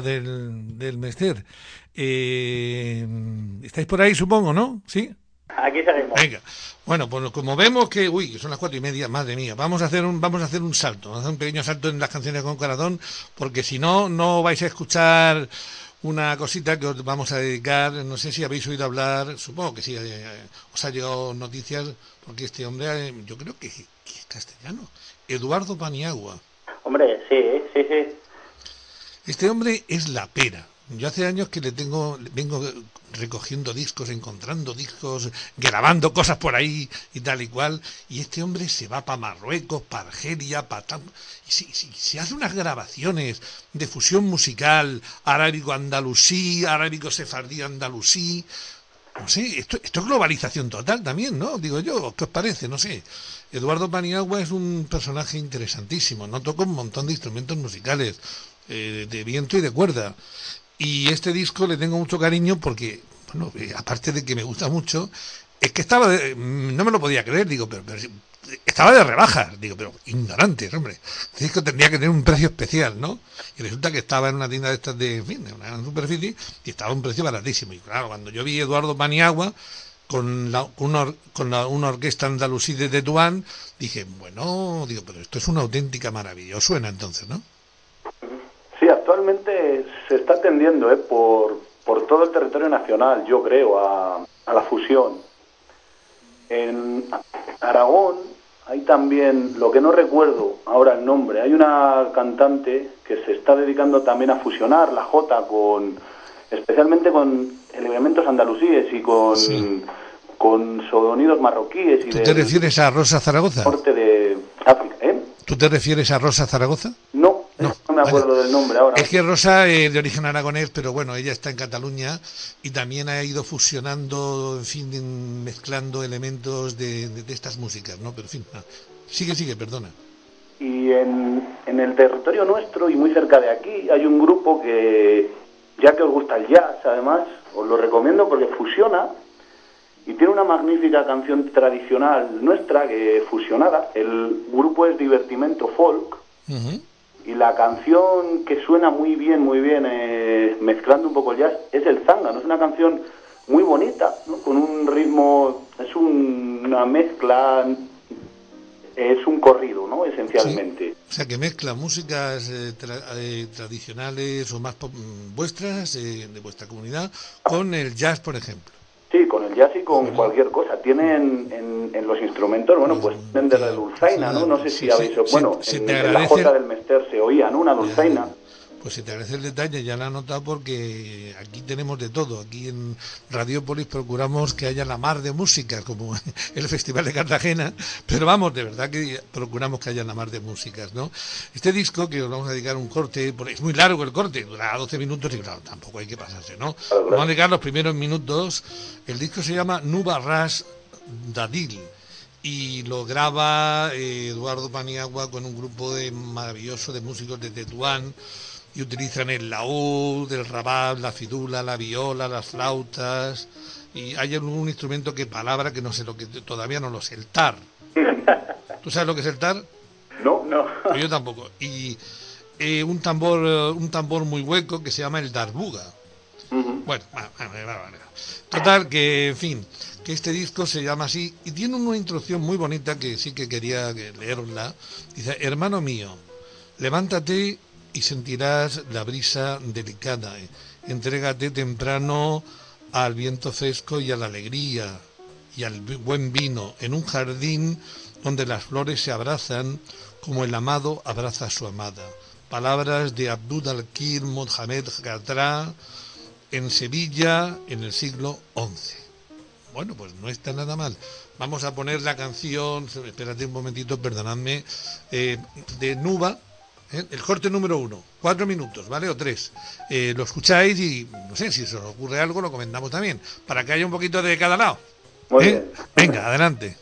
Del, del Mester. Eh, ¿Estáis por ahí, supongo, no? ¿Sí? Aquí seguimos. Venga. Bueno, pues como vemos que, uy, que son las cuatro y media, madre mía, vamos a hacer un, vamos a hacer un salto, vamos a hacer un pequeño salto en las canciones con corazón, porque si no, no vais a escuchar una cosita que os vamos a dedicar, no sé si habéis oído hablar, supongo que sí, eh, os ha llegado noticias, porque este hombre, eh, yo creo que, que es castellano, Eduardo Paniagua. Hombre, sí, sí, sí. Este hombre es la pera. Yo hace años que le tengo, vengo recogiendo discos, encontrando discos, grabando cosas por ahí y tal y cual. Y este hombre se va para Marruecos, para Argelia, para y si, se hace unas grabaciones de fusión musical, arábigo-andalusí, arábigo-sefardí-andalusí. no sé, esto, esto es globalización total también, ¿no? Digo yo, ¿qué os parece? No sé. Eduardo Paniagua es un personaje interesantísimo, no toca un montón de instrumentos musicales, eh, de viento y de cuerda. Y este disco le tengo mucho cariño porque, bueno, eh, aparte de que me gusta mucho, es que estaba, no me lo podía creer, digo, pero, estaba de rebajas, digo, pero ignorante, hombre. El disco tendría que tener un precio especial, ¿no? Y resulta que estaba en una tienda de estas de, de una superficie, y estaba a un precio baratísimo. Y claro, cuando yo vi Eduardo Paniagua, con, la, una, con la, una orquesta andalusí de Tetuán, dije, bueno, digo, pero esto es una auténtica maravilla. suena entonces, no? Se está atendiendo ¿eh? por, por todo el territorio nacional, yo creo, a, a la fusión en Aragón hay también, lo que no recuerdo ahora el nombre, hay una cantante que se está dedicando también a fusionar la jota con, especialmente con elementos andalusíes y con, con sonidos marroquíes. Y ¿Tú te refieres a Rosa Zaragoza? Norte de África, ¿eh? ¿Tú te refieres a Rosa Zaragoza? No, no, me acuerdo del nombre ahora. Es que Rosa es eh, de origen aragonés, pero bueno, ella está en Cataluña y también ha ido fusionando, en fin, mezclando elementos de, estas músicas, ¿no? Pero en fin, sigue, sigue, perdona. Y en, en el territorio nuestro y muy cerca de aquí hay un grupo que, ya que os gusta el jazz, además, os lo recomiendo porque fusiona y tiene una magnífica canción tradicional nuestra que fusionada. El grupo es Divertimento Folk y la canción que suena muy bien, muy bien, eh, mezclando un poco el jazz, es el Zanga. ¿no? Es una canción muy bonita, con un ritmo, es una mezcla, es un corrido, ¿no? Esencialmente. O sea, que mezcla músicas eh, eh, tradicionales o más vuestras, de vuestra comunidad, con el jazz, por ejemplo. Sí, con jazz y con cualquier cosa. Tienen en, los instrumentos, bueno, pues tienen de la dulzaina, ¿no? No sé si habéis... bueno, en, la jota del Mester se oía, ¿no? Una dulzaina. Pues si te agradece el detalle, ya la he notado porque aquí tenemos de todo. Aquí en Radiopolis procuramos que haya la mar de música, como [LAUGHS] el Festival de Cartagena, pero vamos, de verdad que procuramos que haya la mar de músicas, ¿no? Este disco, que os vamos a dedicar un corte, es muy largo el corte, dura 12 minutos y claro, tampoco hay que pasarse, ¿no? Vamos a dedicar los primeros minutos. El disco se llama Nuba Ras Dadil y lo graba eh, Eduardo Paniagua con un grupo de maravilloso de músicos de Tetuán y utilizan el laúd, el rabat, la fidula, la viola, las flautas y hay un instrumento que palabra que no sé lo que todavía no lo sé, el tar. ¿Tú sabes lo que es el tar? No, no. Pues yo tampoco. Y eh, un tambor un tambor muy hueco que se llama el darbuga. Bueno, total que en fin, que este disco se llama así y tiene una introducción muy bonita que sí que quería leerla. Dice, "Hermano mío, levántate y sentirás la brisa delicada. Entrégate temprano al viento fresco y a la alegría y al buen vino en un jardín donde las flores se abrazan como el amado abraza a su amada. Palabras de Abdul al-Kir Mohamed Gatra en Sevilla en el siglo XI. Bueno, pues no está nada mal. Vamos a poner la canción, espérate un momentito, perdonadme, eh, de Nuba, ¿eh? el corte número uno, cuatro minutos, ¿vale? O tres. Eh, lo escucháis y, no sé, si se os ocurre algo, lo comentamos también, para que haya un poquito de cada lado. ¿Eh? Venga, adelante.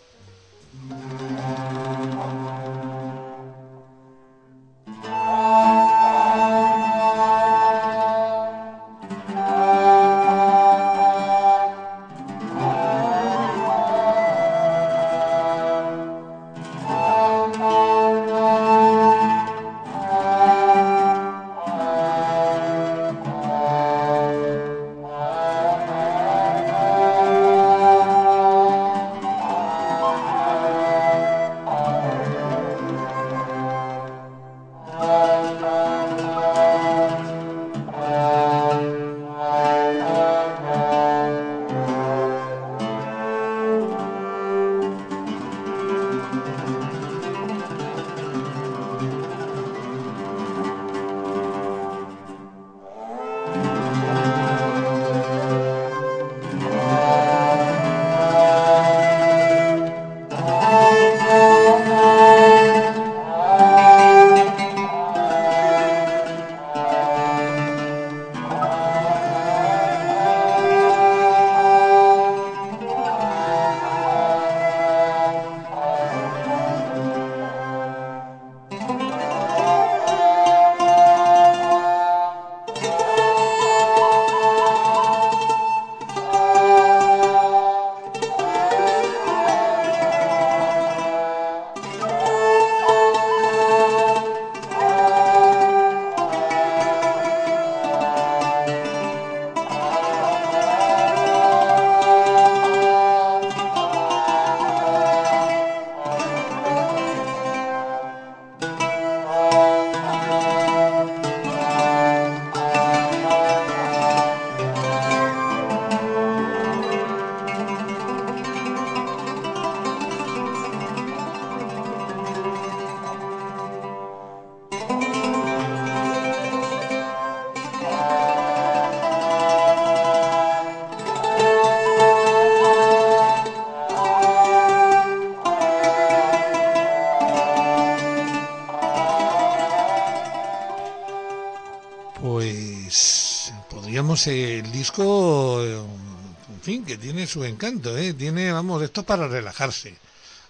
Vamos, el disco, en fin, que tiene su encanto, ¿eh? Tiene, vamos, esto para relajarse.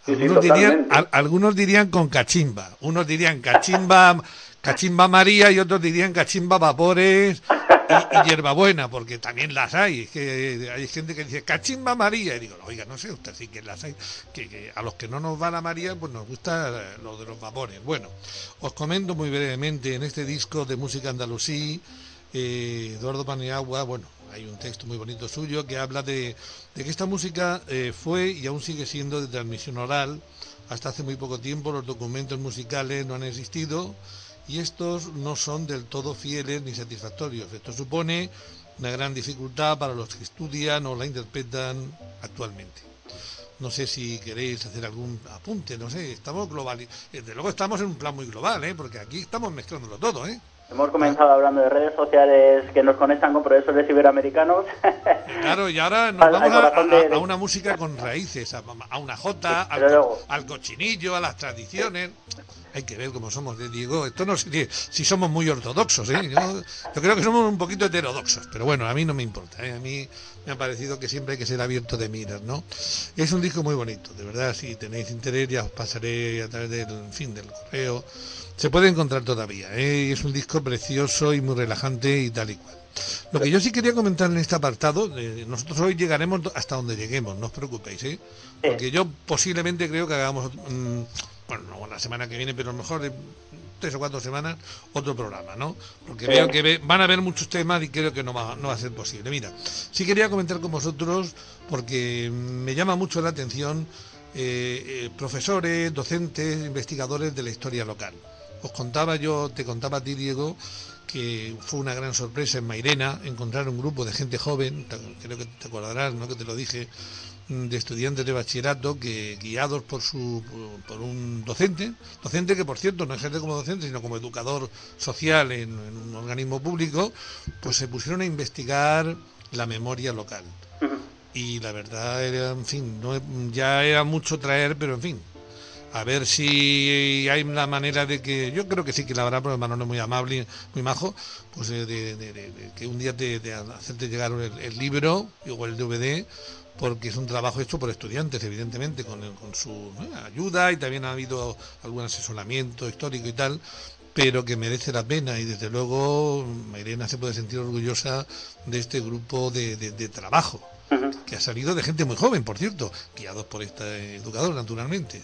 Algunos, dirían, algunos dirían con cachimba, unos dirían cachimba, cachimba María y otros dirían cachimba vapores y, hierbabuena, porque también las hay. Es que hay gente que dice cachimba María. Y digo, oiga, no sé usted sí que las hay. Que, a los que no nos va la María, pues nos gusta lo de los vapores. Bueno, os comento muy brevemente en este disco de música andalusí, eh, Eduardo Paniagua, bueno, hay un texto muy bonito suyo que habla de, que esta música eh, fue y aún sigue siendo de transmisión oral. Hasta hace muy poco tiempo los documentos musicales no han existido y estos no son del todo fieles ni satisfactorios. Esto supone una gran dificultad para los que estudian o la interpretan actualmente. No sé si queréis hacer algún apunte, no sé, estamos global, desde luego estamos en un plan muy global, ¿eh? porque aquí estamos mezclándolo todo, ¿eh? Hemos comenzado hablando de redes sociales que nos conectan con profesores iberoamericanos. [LAUGHS] Claro, y ahora nos vamos a, una música con raíces, a, una jota, al, cochinillo, a las tradiciones. Hay que ver cómo somos de Diego. Esto no sé si somos muy ortodoxos, ¿eh? Yo, creo que somos un poquito heterodoxos, pero bueno, a mí no me importa. ¿eh? A mí me ha parecido que siempre hay que ser abierto de miras, ¿no? Es un disco muy bonito, de verdad. Si tenéis interés, ya os pasaré a través del fin del correo se puede encontrar todavía. ¿eh? Es un disco precioso y muy relajante y tal y cual. Lo que yo sí quería comentar en este apartado, eh, nosotros hoy llegaremos hasta donde lleguemos, no os preocupéis, ¿eh? porque yo posiblemente creo que hagamos, mm, bueno, no la semana que viene, pero a lo mejor en tres o cuatro semanas, otro programa, ¿no? Porque veo que van a haber muchos temas y creo que no va, no va a ser posible. Mira, sí quería comentar con vosotros, porque me llama mucho la atención eh, profesores, docentes, investigadores de la historia local. Os contaba yo, te contaba a ti, Diego, que fue una gran sorpresa en Mairena encontrar un grupo de gente joven, creo que te acordarás, ¿no? que te lo dije, mm, de estudiantes de bachillerato que guiados por su por un docente, docente que por cierto no ejerce como docente, sino como educador social en, un organismo público, pues se pusieron a investigar la memoria local. Y la verdad era, en fin, no, ya era mucho traer, pero en fin, a ver si hay una manera de que yo creo que sí que la habrá porque Manolo es muy amable muy majo pues eh, de, que un día te, hacerte llegar el, libro o el DVD porque es un trabajo hecho por estudiantes evidentemente con, con su ayuda y también ha habido algún asesoramiento histórico y tal pero que merece la pena y desde luego Mairena se puede sentir orgullosa de este grupo de, trabajo que ha salido de gente muy joven por cierto guiados por este educador naturalmente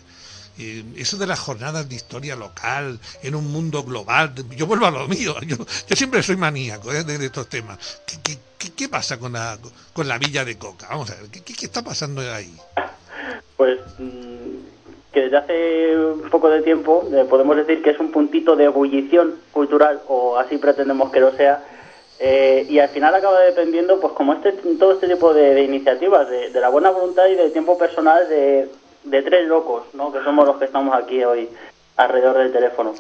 eh, eso de las jornadas de historia local en un mundo global, yo vuelvo a lo mío, [LAUGHS] yo, siempre soy maníaco ¿eh? de, estos temas. ¿Qué, qué, pasa con la, con la villa de Coca? Vamos a ver, ¿qué, qué está pasando ahí? Pues mm, que desde hace un poco de tiempo eh, podemos decir que es un puntito de ebullición cultural, o así pretendemos que lo sea, y al final acaba dependiendo, pues como este, todo este tipo de, iniciativas, de, la buena voluntad y del tiempo personal de, de tres locos, ¿no? que somos los que estamos aquí hoy alrededor del teléfono.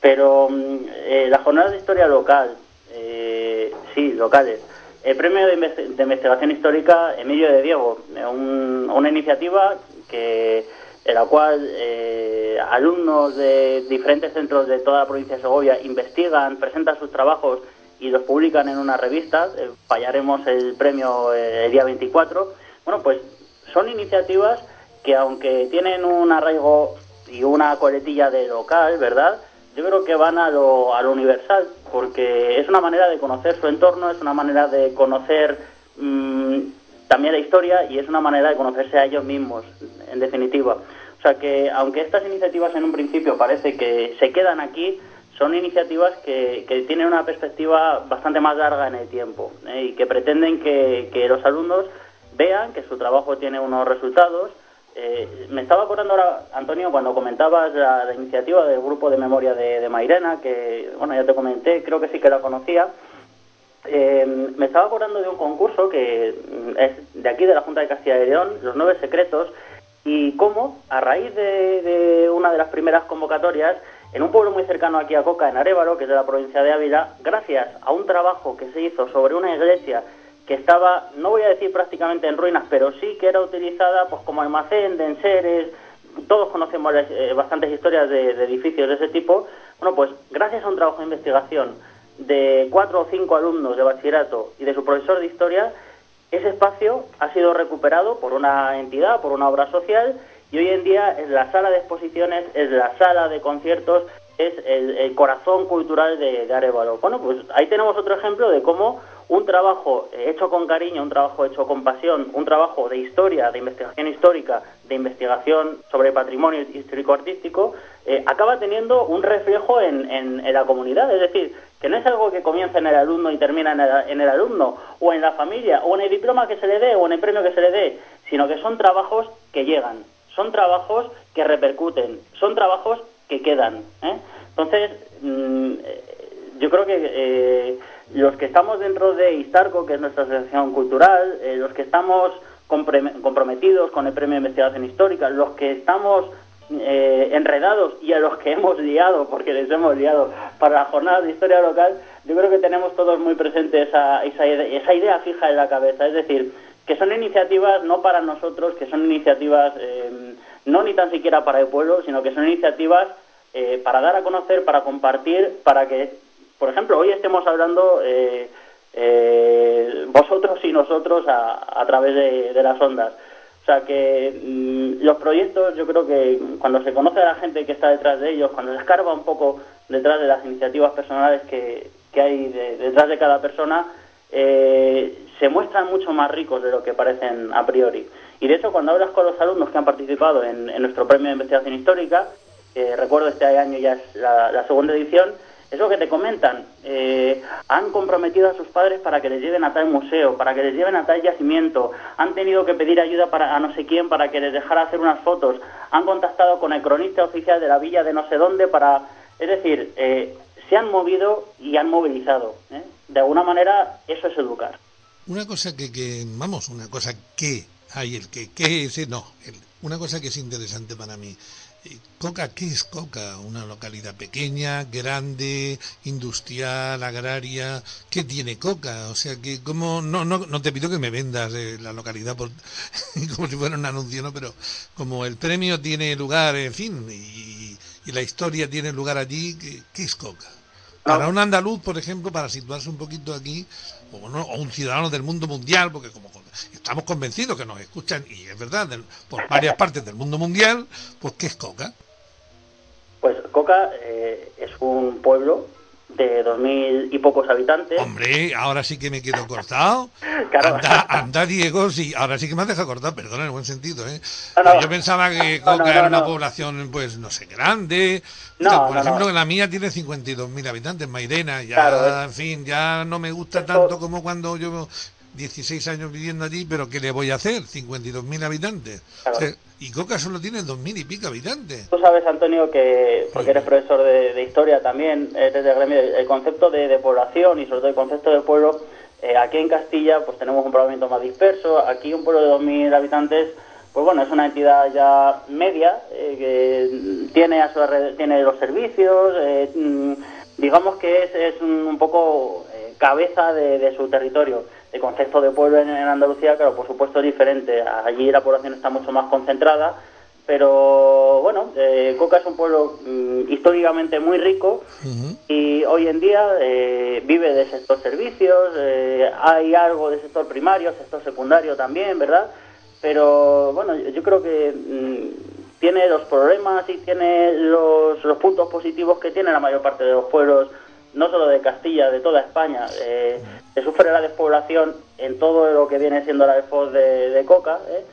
Pero mm, eh, la jornada de historia local, eh, sí, locales. El premio de, investigación histórica Emilio de Diego, eh, una iniciativa que en la cual alumnos de diferentes centros de toda la provincia de Segovia investigan, presentan sus trabajos y los publican en una revista. fallaremos el premio el día 24. Bueno, pues son iniciativas que aunque tienen un arraigo y una coletilla de local, ¿verdad? Yo creo que van a lo, a lo universal, porque es una manera de conocer su entorno, es una manera de conocer mm, también la historia y es una manera de conocerse a ellos mismos, en definitiva. O sea que, aunque estas iniciativas en un principio parece que se quedan aquí, son iniciativas que, que tienen una perspectiva bastante más larga en el tiempo ¿eh? y que pretenden que, que los alumnos vean que su trabajo tiene unos resultados, eh, me estaba acordando ahora, Antonio, cuando comentabas la, iniciativa del grupo de memoria de, Mairena, que, bueno, ya te comenté, creo que sí que la conocía. Eh, me estaba acordando de un concurso que es de aquí, de la Junta de Castilla y León, Los Nueve Secretos, y cómo, a raíz de, de una de las primeras convocatorias, en un pueblo muy cercano aquí a Coca, en Arévalo, que es de la provincia de Ávila, gracias a un trabajo que se hizo sobre una iglesia que estaba, no voy a decir prácticamente en ruinas, pero sí que era utilizada pues como almacén de enseres, todos conocemos eh, bastantes historias de, edificios de ese tipo, bueno, pues gracias a un trabajo de investigación de cuatro o cinco alumnos de bachillerato y de su profesor de historia, ese espacio ha sido recuperado por una entidad, por una obra social, y hoy en día es la sala de exposiciones, es la sala de conciertos, es el, corazón cultural de, de Arevalo. Bueno, pues ahí tenemos otro ejemplo de cómo un trabajo hecho con cariño, un trabajo hecho con pasión, un trabajo de historia, de investigación histórica, de investigación sobre patrimonio histórico-artístico, eh, acaba teniendo un reflejo en, en, la comunidad. Es decir, que no es algo que comienza en el alumno y termina en el, en el alumno, o en la familia, o en el diploma que se le dé, o en el premio que se le dé, sino que son trabajos que llegan, son trabajos que repercuten, son trabajos que quedan. ¿eh? Entonces, mm, eh, yo creo que eh, los que estamos dentro de Istarco, que es nuestra asociación cultural, eh, los que estamos comprometidos con el Premio de Investigación Histórica, los que estamos eh, enredados y a los que hemos liado, porque les hemos liado para la jornada de historia local, yo creo que tenemos todos muy presente esa, esa, esa idea fija en la cabeza. Es decir, que son iniciativas no para nosotros, que son iniciativas eh, no ni tan siquiera para el pueblo, sino que son iniciativas para dar a conocer, para compartir, para que por ejemplo, hoy estemos hablando eh, eh, vosotros y nosotros a, través de, las ondas. O sea que mm, los proyectos, yo creo que cuando se conoce a la gente que está detrás de ellos, cuando se escarba un poco detrás de las iniciativas personales que, hay detrás de cada persona, eh, se muestran mucho más ricos de lo que parecen a priori. Y de hecho, cuando hablas con los alumnos que han participado en, nuestro premio de investigación histórica, recuerdo este año ya es la segunda edición, es lo que te comentan. Eh, han comprometido a sus padres para que les lleven a tal museo, para que les lleven a tal yacimiento. Han tenido que pedir ayuda para, a no sé quién para que les dejara hacer unas fotos. Han contactado con el cronista oficial de la villa de no sé dónde para... Es decir, eh, se han movido y han movilizado. ¿eh? De alguna manera, eso es educar. Una cosa que, que vamos, una cosa que hay, el que, es, no, una cosa que es interesante para mí Coca, ¿qué es Coca? Una localidad pequeña, grande, industrial, agraria. ¿Qué tiene Coca? O sea, que como no, no, no te pido que me vendas eh, la localidad por, [LAUGHS] como si fuera un anuncio, ¿no? Pero como el premio tiene lugar, en fin, y, la historia tiene lugar allí, ¿qué, es Coca? Para un andaluz, por ejemplo, para situarse un poquito aquí, o, o un ciudadano del mundo mundial, porque como estamos convencidos que nos escuchan, y es verdad, por varias partes del mundo mundial, pues ¿qué es Coca? Pues Coca eh, es un pueblo de dos mil y pocos habitantes. Hombre, ahora sí que me quedo cortado. [LAUGHS] anda, Diego, sí, ahora sí que me has dejado cortado, perdón, en buen sentido, ¿eh? Yo pensaba que Coca era una población, pues, no sé, grande. por ejemplo, la mía tiene 52.000 habitantes, Mairena, ya, en fin, ya no me gusta tanto como cuando yo 16 años viviendo allí, pero ¿qué le voy a hacer? 52.000 habitantes. y Coca solo tiene 2.000 y pico habitantes. Tú sabes, Antonio, que porque eres profesor de, historia también, eres de gremio, el concepto de, población y sobre todo el concepto de pueblo, eh, aquí en Castilla pues tenemos un poblamiento más disperso, aquí un pueblo de 2.000 habitantes pues bueno, es una entidad ya media eh, que tiene a su tiene los servicios, eh, mm, digamos que es, es un, poco cabeza de, su territorio el concepto de pueblo en, Andalucía, claro, por supuesto es diferente. Allí la población está mucho más concentrada, pero bueno, eh, Coca es un pueblo mm, históricamente muy rico y hoy en día eh, vive de sector servicios, eh, hay algo de sector primario, sector secundario también, ¿verdad? Pero bueno, yo, creo que mm, tiene los problemas y tiene los, los puntos positivos que tiene la mayor parte de los pueblos no solo de Castilla, de toda España. Eh, se sufre la despoblación en todo lo que viene siendo la después de, Coca. ¿eh?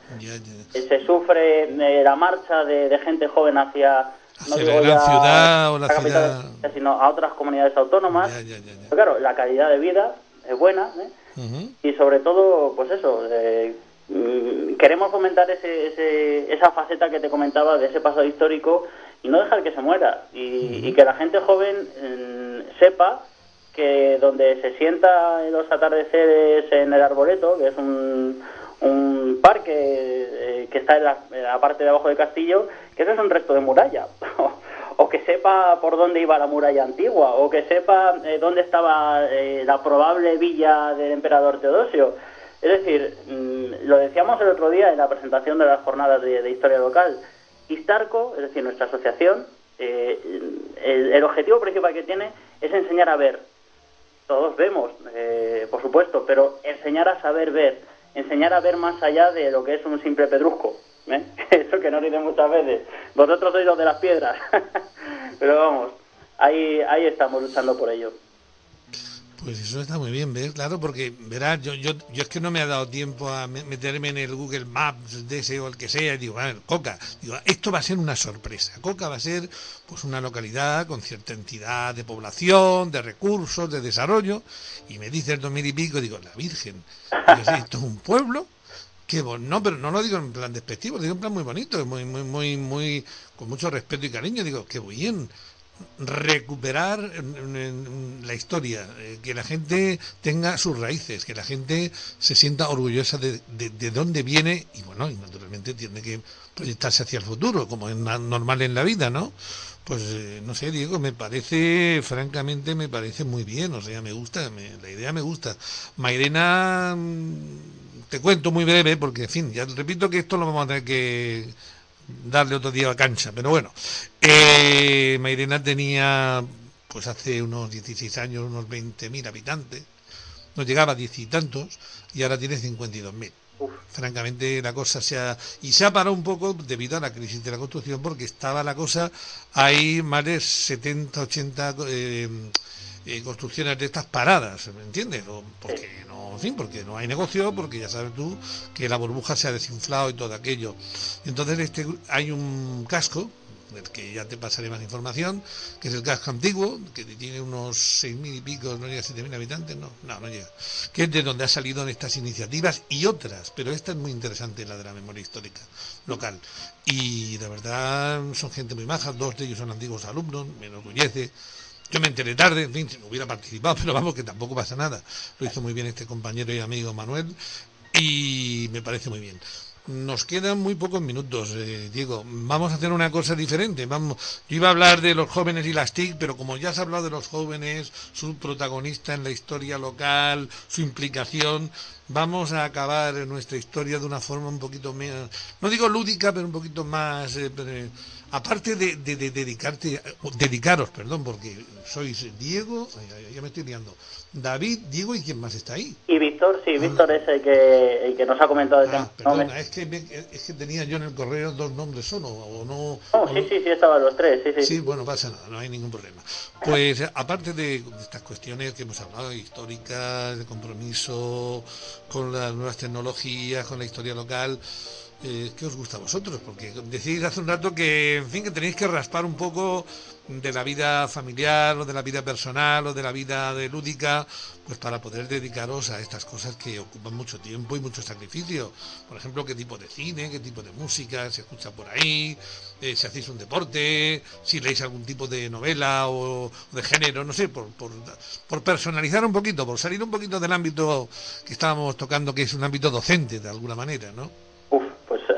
eh se sufre eh, la marcha de, gente joven hacia, no la gran ciudad o la, ciudad... sino a otras comunidades autónomas. Pero claro, la calidad de vida es buena y sobre todo, pues eso, mm, queremos fomentar ese, esa faceta que te comentaba de ese pasado histórico y no dejar que se muera y, que la gente joven mm, sepa que donde se sienta en los atardeceres en el arboleto, que es un, un parque eh, que está en la, parte de abajo del castillo, que eso es un resto de muralla. [LAUGHS] o que sepa por dónde iba la muralla antigua, o que sepa eh, dónde estaba eh, la probable villa del emperador Teodosio. Es decir, mm, lo decíamos el otro día en la presentación de las jornadas de historia local, Istarco, es decir, nuestra asociación, eh, el, objetivo principal que tiene es enseñar a ver. Todos vemos, eh, por supuesto, pero enseñar a saber ver, enseñar a ver más allá de lo que es un simple pedrusco. ¿eh? [LAUGHS] Eso que no dicen muchas veces. Vosotros sois los de las piedras. [LAUGHS] pero vamos, ahí, ahí estamos luchando por ello. Pues eso está muy bien, ¿ves? Claro, porque verás, yo, yo, yo es que no me ha dado tiempo a meterme en el Google Maps de ese o el que sea, y digo, a ver, Coca, digo, esto va a ser una sorpresa. Coca va a ser pues una localidad con cierta entidad de población, de recursos, de desarrollo, y me dice el dos mil y pico, digo, la Virgen, esto es un pueblo, que no, pero no lo digo en plan despectivo, digo en plan muy bonito, muy, muy, muy, muy, con mucho respeto y cariño, digo, qué bien, recuperar la historia, eh, que la gente tenga sus raíces, que la gente se sienta orgullosa de, de, dónde viene y bueno, y naturalmente tiene que proyectarse hacia el futuro, como es normal en la vida, ¿no? Pues eh, no sé, Diego, me parece, francamente, me parece muy bien, o sea, me gusta, la idea me gusta. Mairena, mm, te cuento muy breve, porque en fin, ya repito que esto lo vamos a tener que darle otro día a cancha. Pero bueno, eh, Mairena tenía, pues hace unos 16 años, unos 20.000 habitantes. No llegaba a diez y tantos y ahora tiene 52.000. Francamente, la cosa se ha. Y se ha parado un poco debido a la crisis de la construcción, porque estaba la cosa. Hay más de 70, 80 eh, eh, construcciones de estas paradas, ¿me entiendes? Porque no, en porque no hay negocio, porque ya sabes tú que la burbuja se ha desinflado y todo aquello. Entonces este hay un casco del que ya te pasaré más información, que es el casco antiguo, que tiene unos seis mil y pico, no llega a siete mil habitantes, no, no, no llega, que es de donde ha salido estas iniciativas y otras, pero esta es muy interesante, la de la memoria histórica local. Y de verdad son gente muy maja, dos de ellos son antiguos alumnos, me enorgullece. Yo me enteré tarde, en fin, si no hubiera participado, [LAUGHS] pero vamos, que tampoco pasa nada. Lo hizo muy bien este compañero y amigo Manuel y me parece muy bien. Nos quedan muy pocos minutos, eh, Diego. Vamos a hacer una cosa diferente. Yo iba a hablar de los jóvenes y las TIC, pero como ya has hablado de los jóvenes, su protagonista en la historia local, su implicación, vamos a acabar nuestra historia de una forma un poquito menos, no digo lúdica, pero un poquito más eh, aparte de, dedicarte, dedicaros, perdón, porque sois Diego, ya, me estoy liando, David, Diego y quién más está ahí. Y Víctor, sí, Víctor es el que, el que nos ha comentado el ah, perdona, es que, es que tenía yo en el correo dos nombres solo, o no... Oh, sí, sí, sí, estaban los tres, sí, sí. Sí, bueno, pasa nada, no hay ningún problema. Pues aparte de estas cuestiones que hemos hablado, históricas, de compromiso con las nuevas tecnologías, con la historia local, eh, ¿qué os gusta a vosotros? Porque decís hace un rato que, en fin, que tenéis que raspar un poco de la vida familiar o de la vida personal o de la vida lúdica, pues para poder dedicaros a estas cosas que ocupan mucho tiempo y mucho sacrificio. Por ejemplo, qué tipo de cine, qué tipo de música se escucha por ahí, eh, si hacéis un deporte, si leéis algún tipo de novela o, de género, no sé, por personalizar un poquito, por salir un poquito del ámbito que estábamos tocando, que es un ámbito docente de alguna manera, ¿no?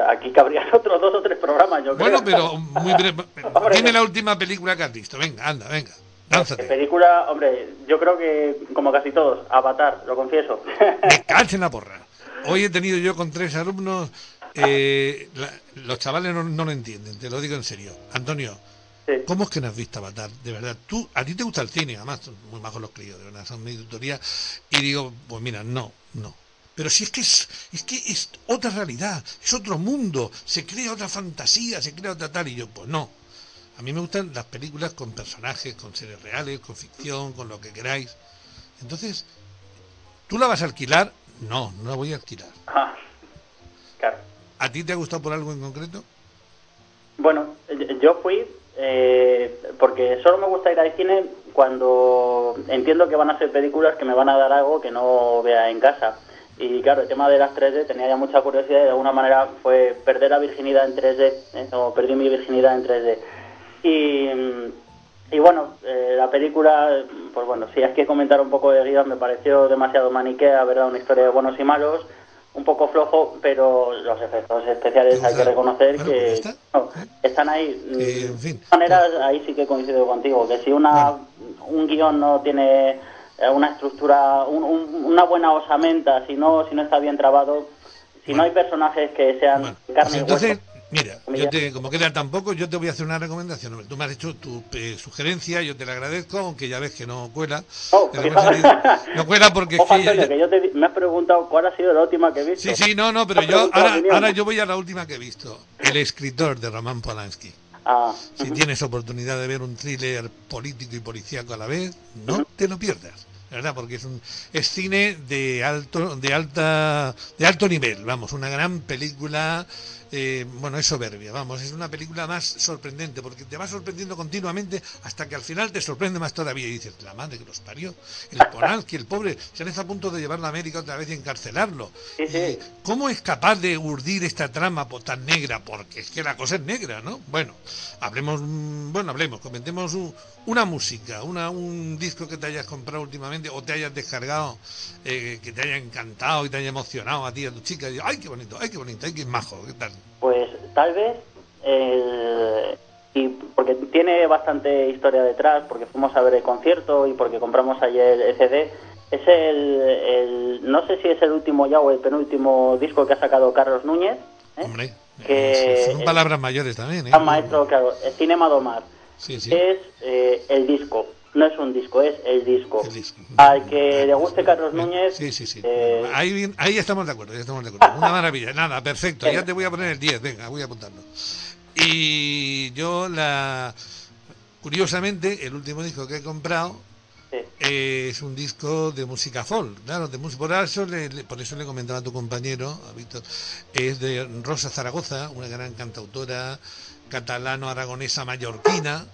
Aquí cabrían [LAUGHS] otros dos o tres programas, yo bueno, pero muy breve. [LAUGHS] Dime la última película que has visto. Venga, anda, venga. Lánzate. Película, hombre, yo creo que, como casi todos, Avatar, lo confieso. Me [LAUGHS] la porra. Hoy he tenido yo con tres alumnos. Eh, los chavales no, lo entienden, te lo digo en serio. Antonio, ¿cómo es que no has visto Avatar? De verdad, tú, a ti te gusta el cine, además, son muy majos los críos, de verdad, son mi tutoría. Y digo, pues mira, no, no pero si es que es, es que es otra realidad, es otro mundo, se crea otra fantasía, se crea otra tal, y yo, pues no. A mí me gustan las películas con personajes, con seres reales, con ficción, con lo que queráis. Entonces, ¿tú la vas a alquilar? No, no la voy a alquilar. [LAUGHS] Ah, claro. ¿A ti te ha gustado por algo en concreto? Bueno, yo fui eh, porque solo me gusta ir al cine cuando entiendo que van a ser películas que me van a dar algo que no vea en casa. Y claro, el tema de las 3D tenía ya mucha curiosidad y de alguna manera fue perder la virginidad en 3D, ¿eh? o perdí mi virginidad en 3D. Y, y bueno, eh, la película, pues bueno, si hay que comentar un poco de guion, me pareció demasiado maniquea, ¿verdad? Una historia de buenos y malos, un poco flojo, pero los efectos especiales hay que reconocer que están ahí. de manera, ahí sí que coincido contigo, que si una, un guion no tiene eh, una estructura, una buena osamenta, si no, si no está bien trabado, si no hay personajes que sean carne pues entonces, Mira, yo te, como queda tan poco, yo te voy a hacer una recomendación. Tú me has hecho tu eh, sugerencia, yo te la agradezco, aunque ya ves que no cuela. Oh, no cuela porque... que yo te, me has preguntado cuál ha sido la última que he visto. Sí, sí, no, no, pero yo ahora, ahora yo voy a la última que he visto. El escritor de Roman Polanski. Ah. Si tienes oportunidad de ver un thriller político y policíaco a la vez, no te lo pierdas. ¿Verdad? Porque es un es cine de alto de alta de alto nivel, vamos, una gran película eh, bueno, es soberbia, vamos, es una película más sorprendente, porque te va sorprendiendo continuamente hasta que al final te sorprende más todavía y dices, la madre que los parió, el que el pobre, se han estado a punto de llevarlo a América otra vez y encarcelarlo. ¿Cómo es capaz de urdir esta trama tan negra? Porque es que la cosa es negra, ¿no? Bueno, hablemos, mm, bueno, hablemos, comentemos una música, una, un disco que te hayas comprado últimamente o te hayas descargado, eh, que te haya encantado y te haya emocionado a ti, a tu chica, y, ay, qué bonito, ay, qué bonito, ay, qué majo, ¿qué tal? Pues tal vez, y porque tiene bastante historia detrás, porque fuimos a ver el concierto y porque compramos ayer el CD, es el, no sé si es el último ya o el penúltimo disco que ha sacado Carlos Núñez. ¿eh? Hombre, que son palabras mayores también. ¿eh? maestro, claro, el Cinema Domar. Sí, sí. Es eh, el disco no es un disco, es el disco. Al que le guste Carlos Núñez. Sí, sí, sí. Eh, ahí, ahí estamos de acuerdo, estamos de acuerdo. Una maravilla, nada, perfecto. Ya te voy a poner el 10, venga, voy apuntando. Y yo, la curiosamente, el último disco que he comprado es un disco de música folk, claro, de música. Por eso, le, por eso le comentaba a tu compañero, a Víctor, es de Rosa Zaragoza, una gran cantautora catalano-aragonesa mallorquina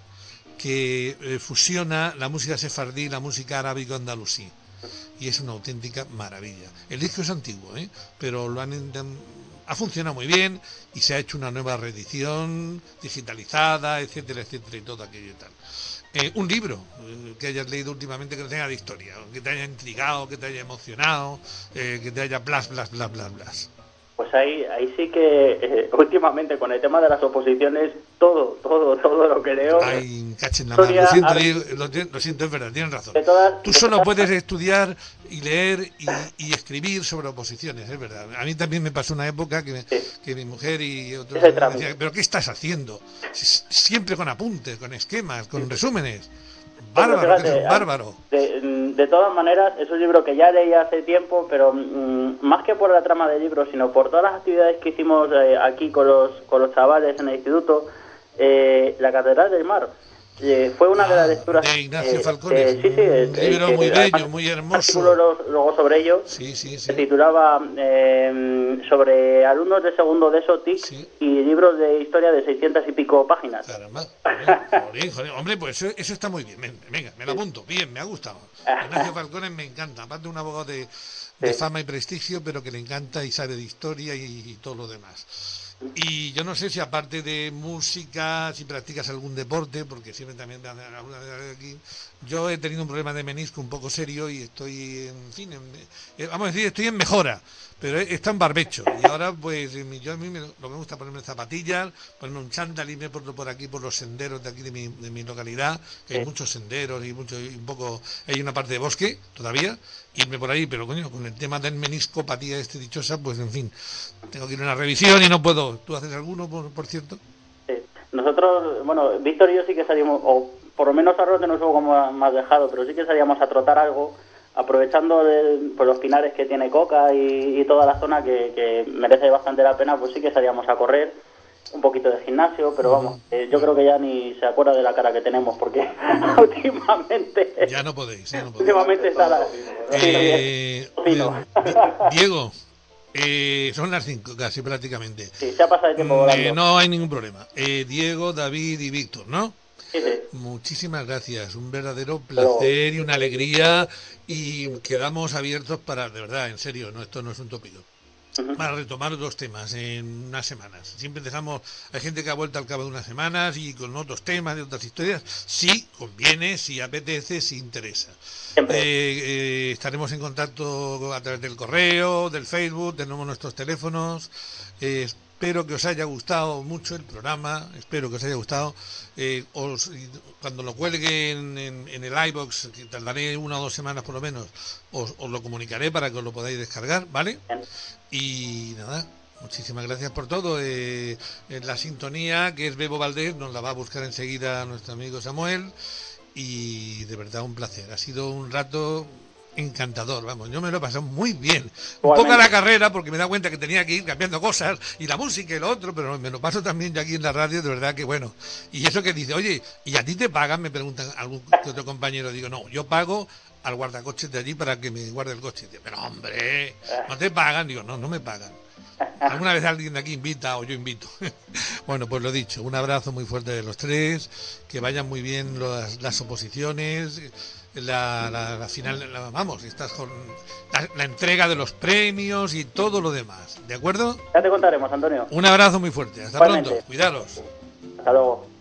que eh, fusiona la música sefardí la música arábico andalusí. Y es una auténtica maravilla. El disco es antiguo, ¿eh? pero lo han, ha funcionado muy bien y se ha hecho una nueva reedición digitalizada, etcétera, etcétera, y todo aquello y tal. Eh, un libro que hayas leído últimamente que no tenga de historia, que te haya intrigado, que te haya emocionado, que te haya blas, blas, blas, blas, blas. Pues ahí, ahí sí que eh, [LAUGHS] últimamente con el tema de las oposiciones, todo, todo, todo lo que leo... Ay, cachen la mano. Lo siento, lo, siento, es verdad, tienen razón. Tú solo puedes estudiar y leer y, escribir sobre oposiciones, es verdad. A mí también me pasó una época que, que mi mujer y otros decían, pero ¿qué estás haciendo? Siempre con apuntes, con esquemas, con resúmenes. Bárbaro, bárbaro. De, todas maneras, es un libro que ya leí hace tiempo, pero mm, más que por la trama del libro, sino por todas las actividades que hicimos eh, aquí con los, con los chavales en el instituto, eh, la Catedral del Mar. Eh, fue una de las ah, lecturas de Ignacio Falcone. sí, sí, un libro muy bello muy hermoso. luego sobre ello sí, sí, se titulaba sobre alumnos de segundo de eso y libros de historia de 600 y pico páginas. Caramba, hombre pues eso, eso, está muy bien. Venga me lo apunto. Bien me ha gustado. [LAUGHS] Ignacio Falcone me encanta. Aparte un abogado de, de fama y prestigio pero que le encanta y sabe de historia y todo lo demás y yo no sé si aparte de música, si practicas algún deporte, porque siempre también alguna vez aquí. Yo he tenido un problema de menisco un poco serio y estoy, en fin, eh, vamos a decir, estoy en mejora pero está en barbecho. Y ahora, pues, yo a mí me, lo que me gusta ponerme zapatillas, ponerme un chándal y me por, por aquí, por los senderos de aquí de mi, de mi localidad, que hay muchos senderos y mucho, y un poco, hay una parte de bosque todavía, irme por ahí, pero coño, con el tema del meniscopatía este dichosa, pues en fin, tengo que ir a una revisión y no puedo. ¿Tú haces alguno, por, cierto? Sí. Nosotros, bueno, Víctor y yo sí que salimos, o por lo menos ahora no sé cómo más dejado, pero sí que salíamos a trotar algo aprovechando de, pues, los pinares que tiene Coca y, toda la zona que, merece bastante la pena, pues sí que salíamos a correr un poquito de gimnasio, pero vamos, eh, yo creo que ya ni se acuerda de la cara que tenemos, porque [LAUGHS] últimamente... Ya no podéis, ya no podéis. Últimamente está la... Eh, Diego, eh, son las cinco casi prácticamente. Sí, se ha pasado el tiempo mm, no hay ningún problema. Diego, David y Víctor, ¿no? [LAUGHS] Muchísimas gracias, un verdadero placer y una alegría y quedamos abiertos para, de verdad, en serio, no esto no es un tópico. Para retomar dos temas en unas semanas. Siempre dejamos, hay gente que ha vuelto al cabo de unas semanas y con otros temas, de otras historias. Si conviene, si apetece, si interesa. Eh, eh, estaremos en contacto a través del correo, del Facebook, tenemos nuestros teléfonos. Eh, espero que os haya gustado mucho el programa, espero que os haya gustado. Eh, cuando lo cuelgue en, el iBox, que tardaré una o dos semanas por lo menos, os, lo comunicaré para que os lo podáis descargar, ¿vale? Y nada, Muchísimas gracias por todo. Eh, la sintonía, que es Bebo Valdés, nos la va a buscar enseguida nuestro amigo Samuel. Y de verdad un placer. Ha sido un rato encantador, vamos, yo me lo he pasado muy bien. Un poco la carrera porque me da cuenta que tenía que ir cambiando cosas y la música y lo otro, pero me lo paso también yo aquí en la radio, de verdad que bueno. Y eso que dice, oye, ¿y a ti te pagan? Me preguntan algún otro compañero, digo, no, yo pago al guardacoches de allí para que me guarde el coche. pero hombre, no te pagan, digo, no, no me pagan. Alguna vez alguien de aquí invita o yo invito. [LAUGHS] bueno, pues lo dicho, un abrazo muy fuerte de los tres, que vayan muy bien las oposiciones la, la, final, vamos, estás con la, entrega de los premios y todo lo demás. ¿De acuerdo? Ya te contaremos, Antonio. Un abrazo muy fuerte. Hasta pronto. Cuidaros. Hasta luego.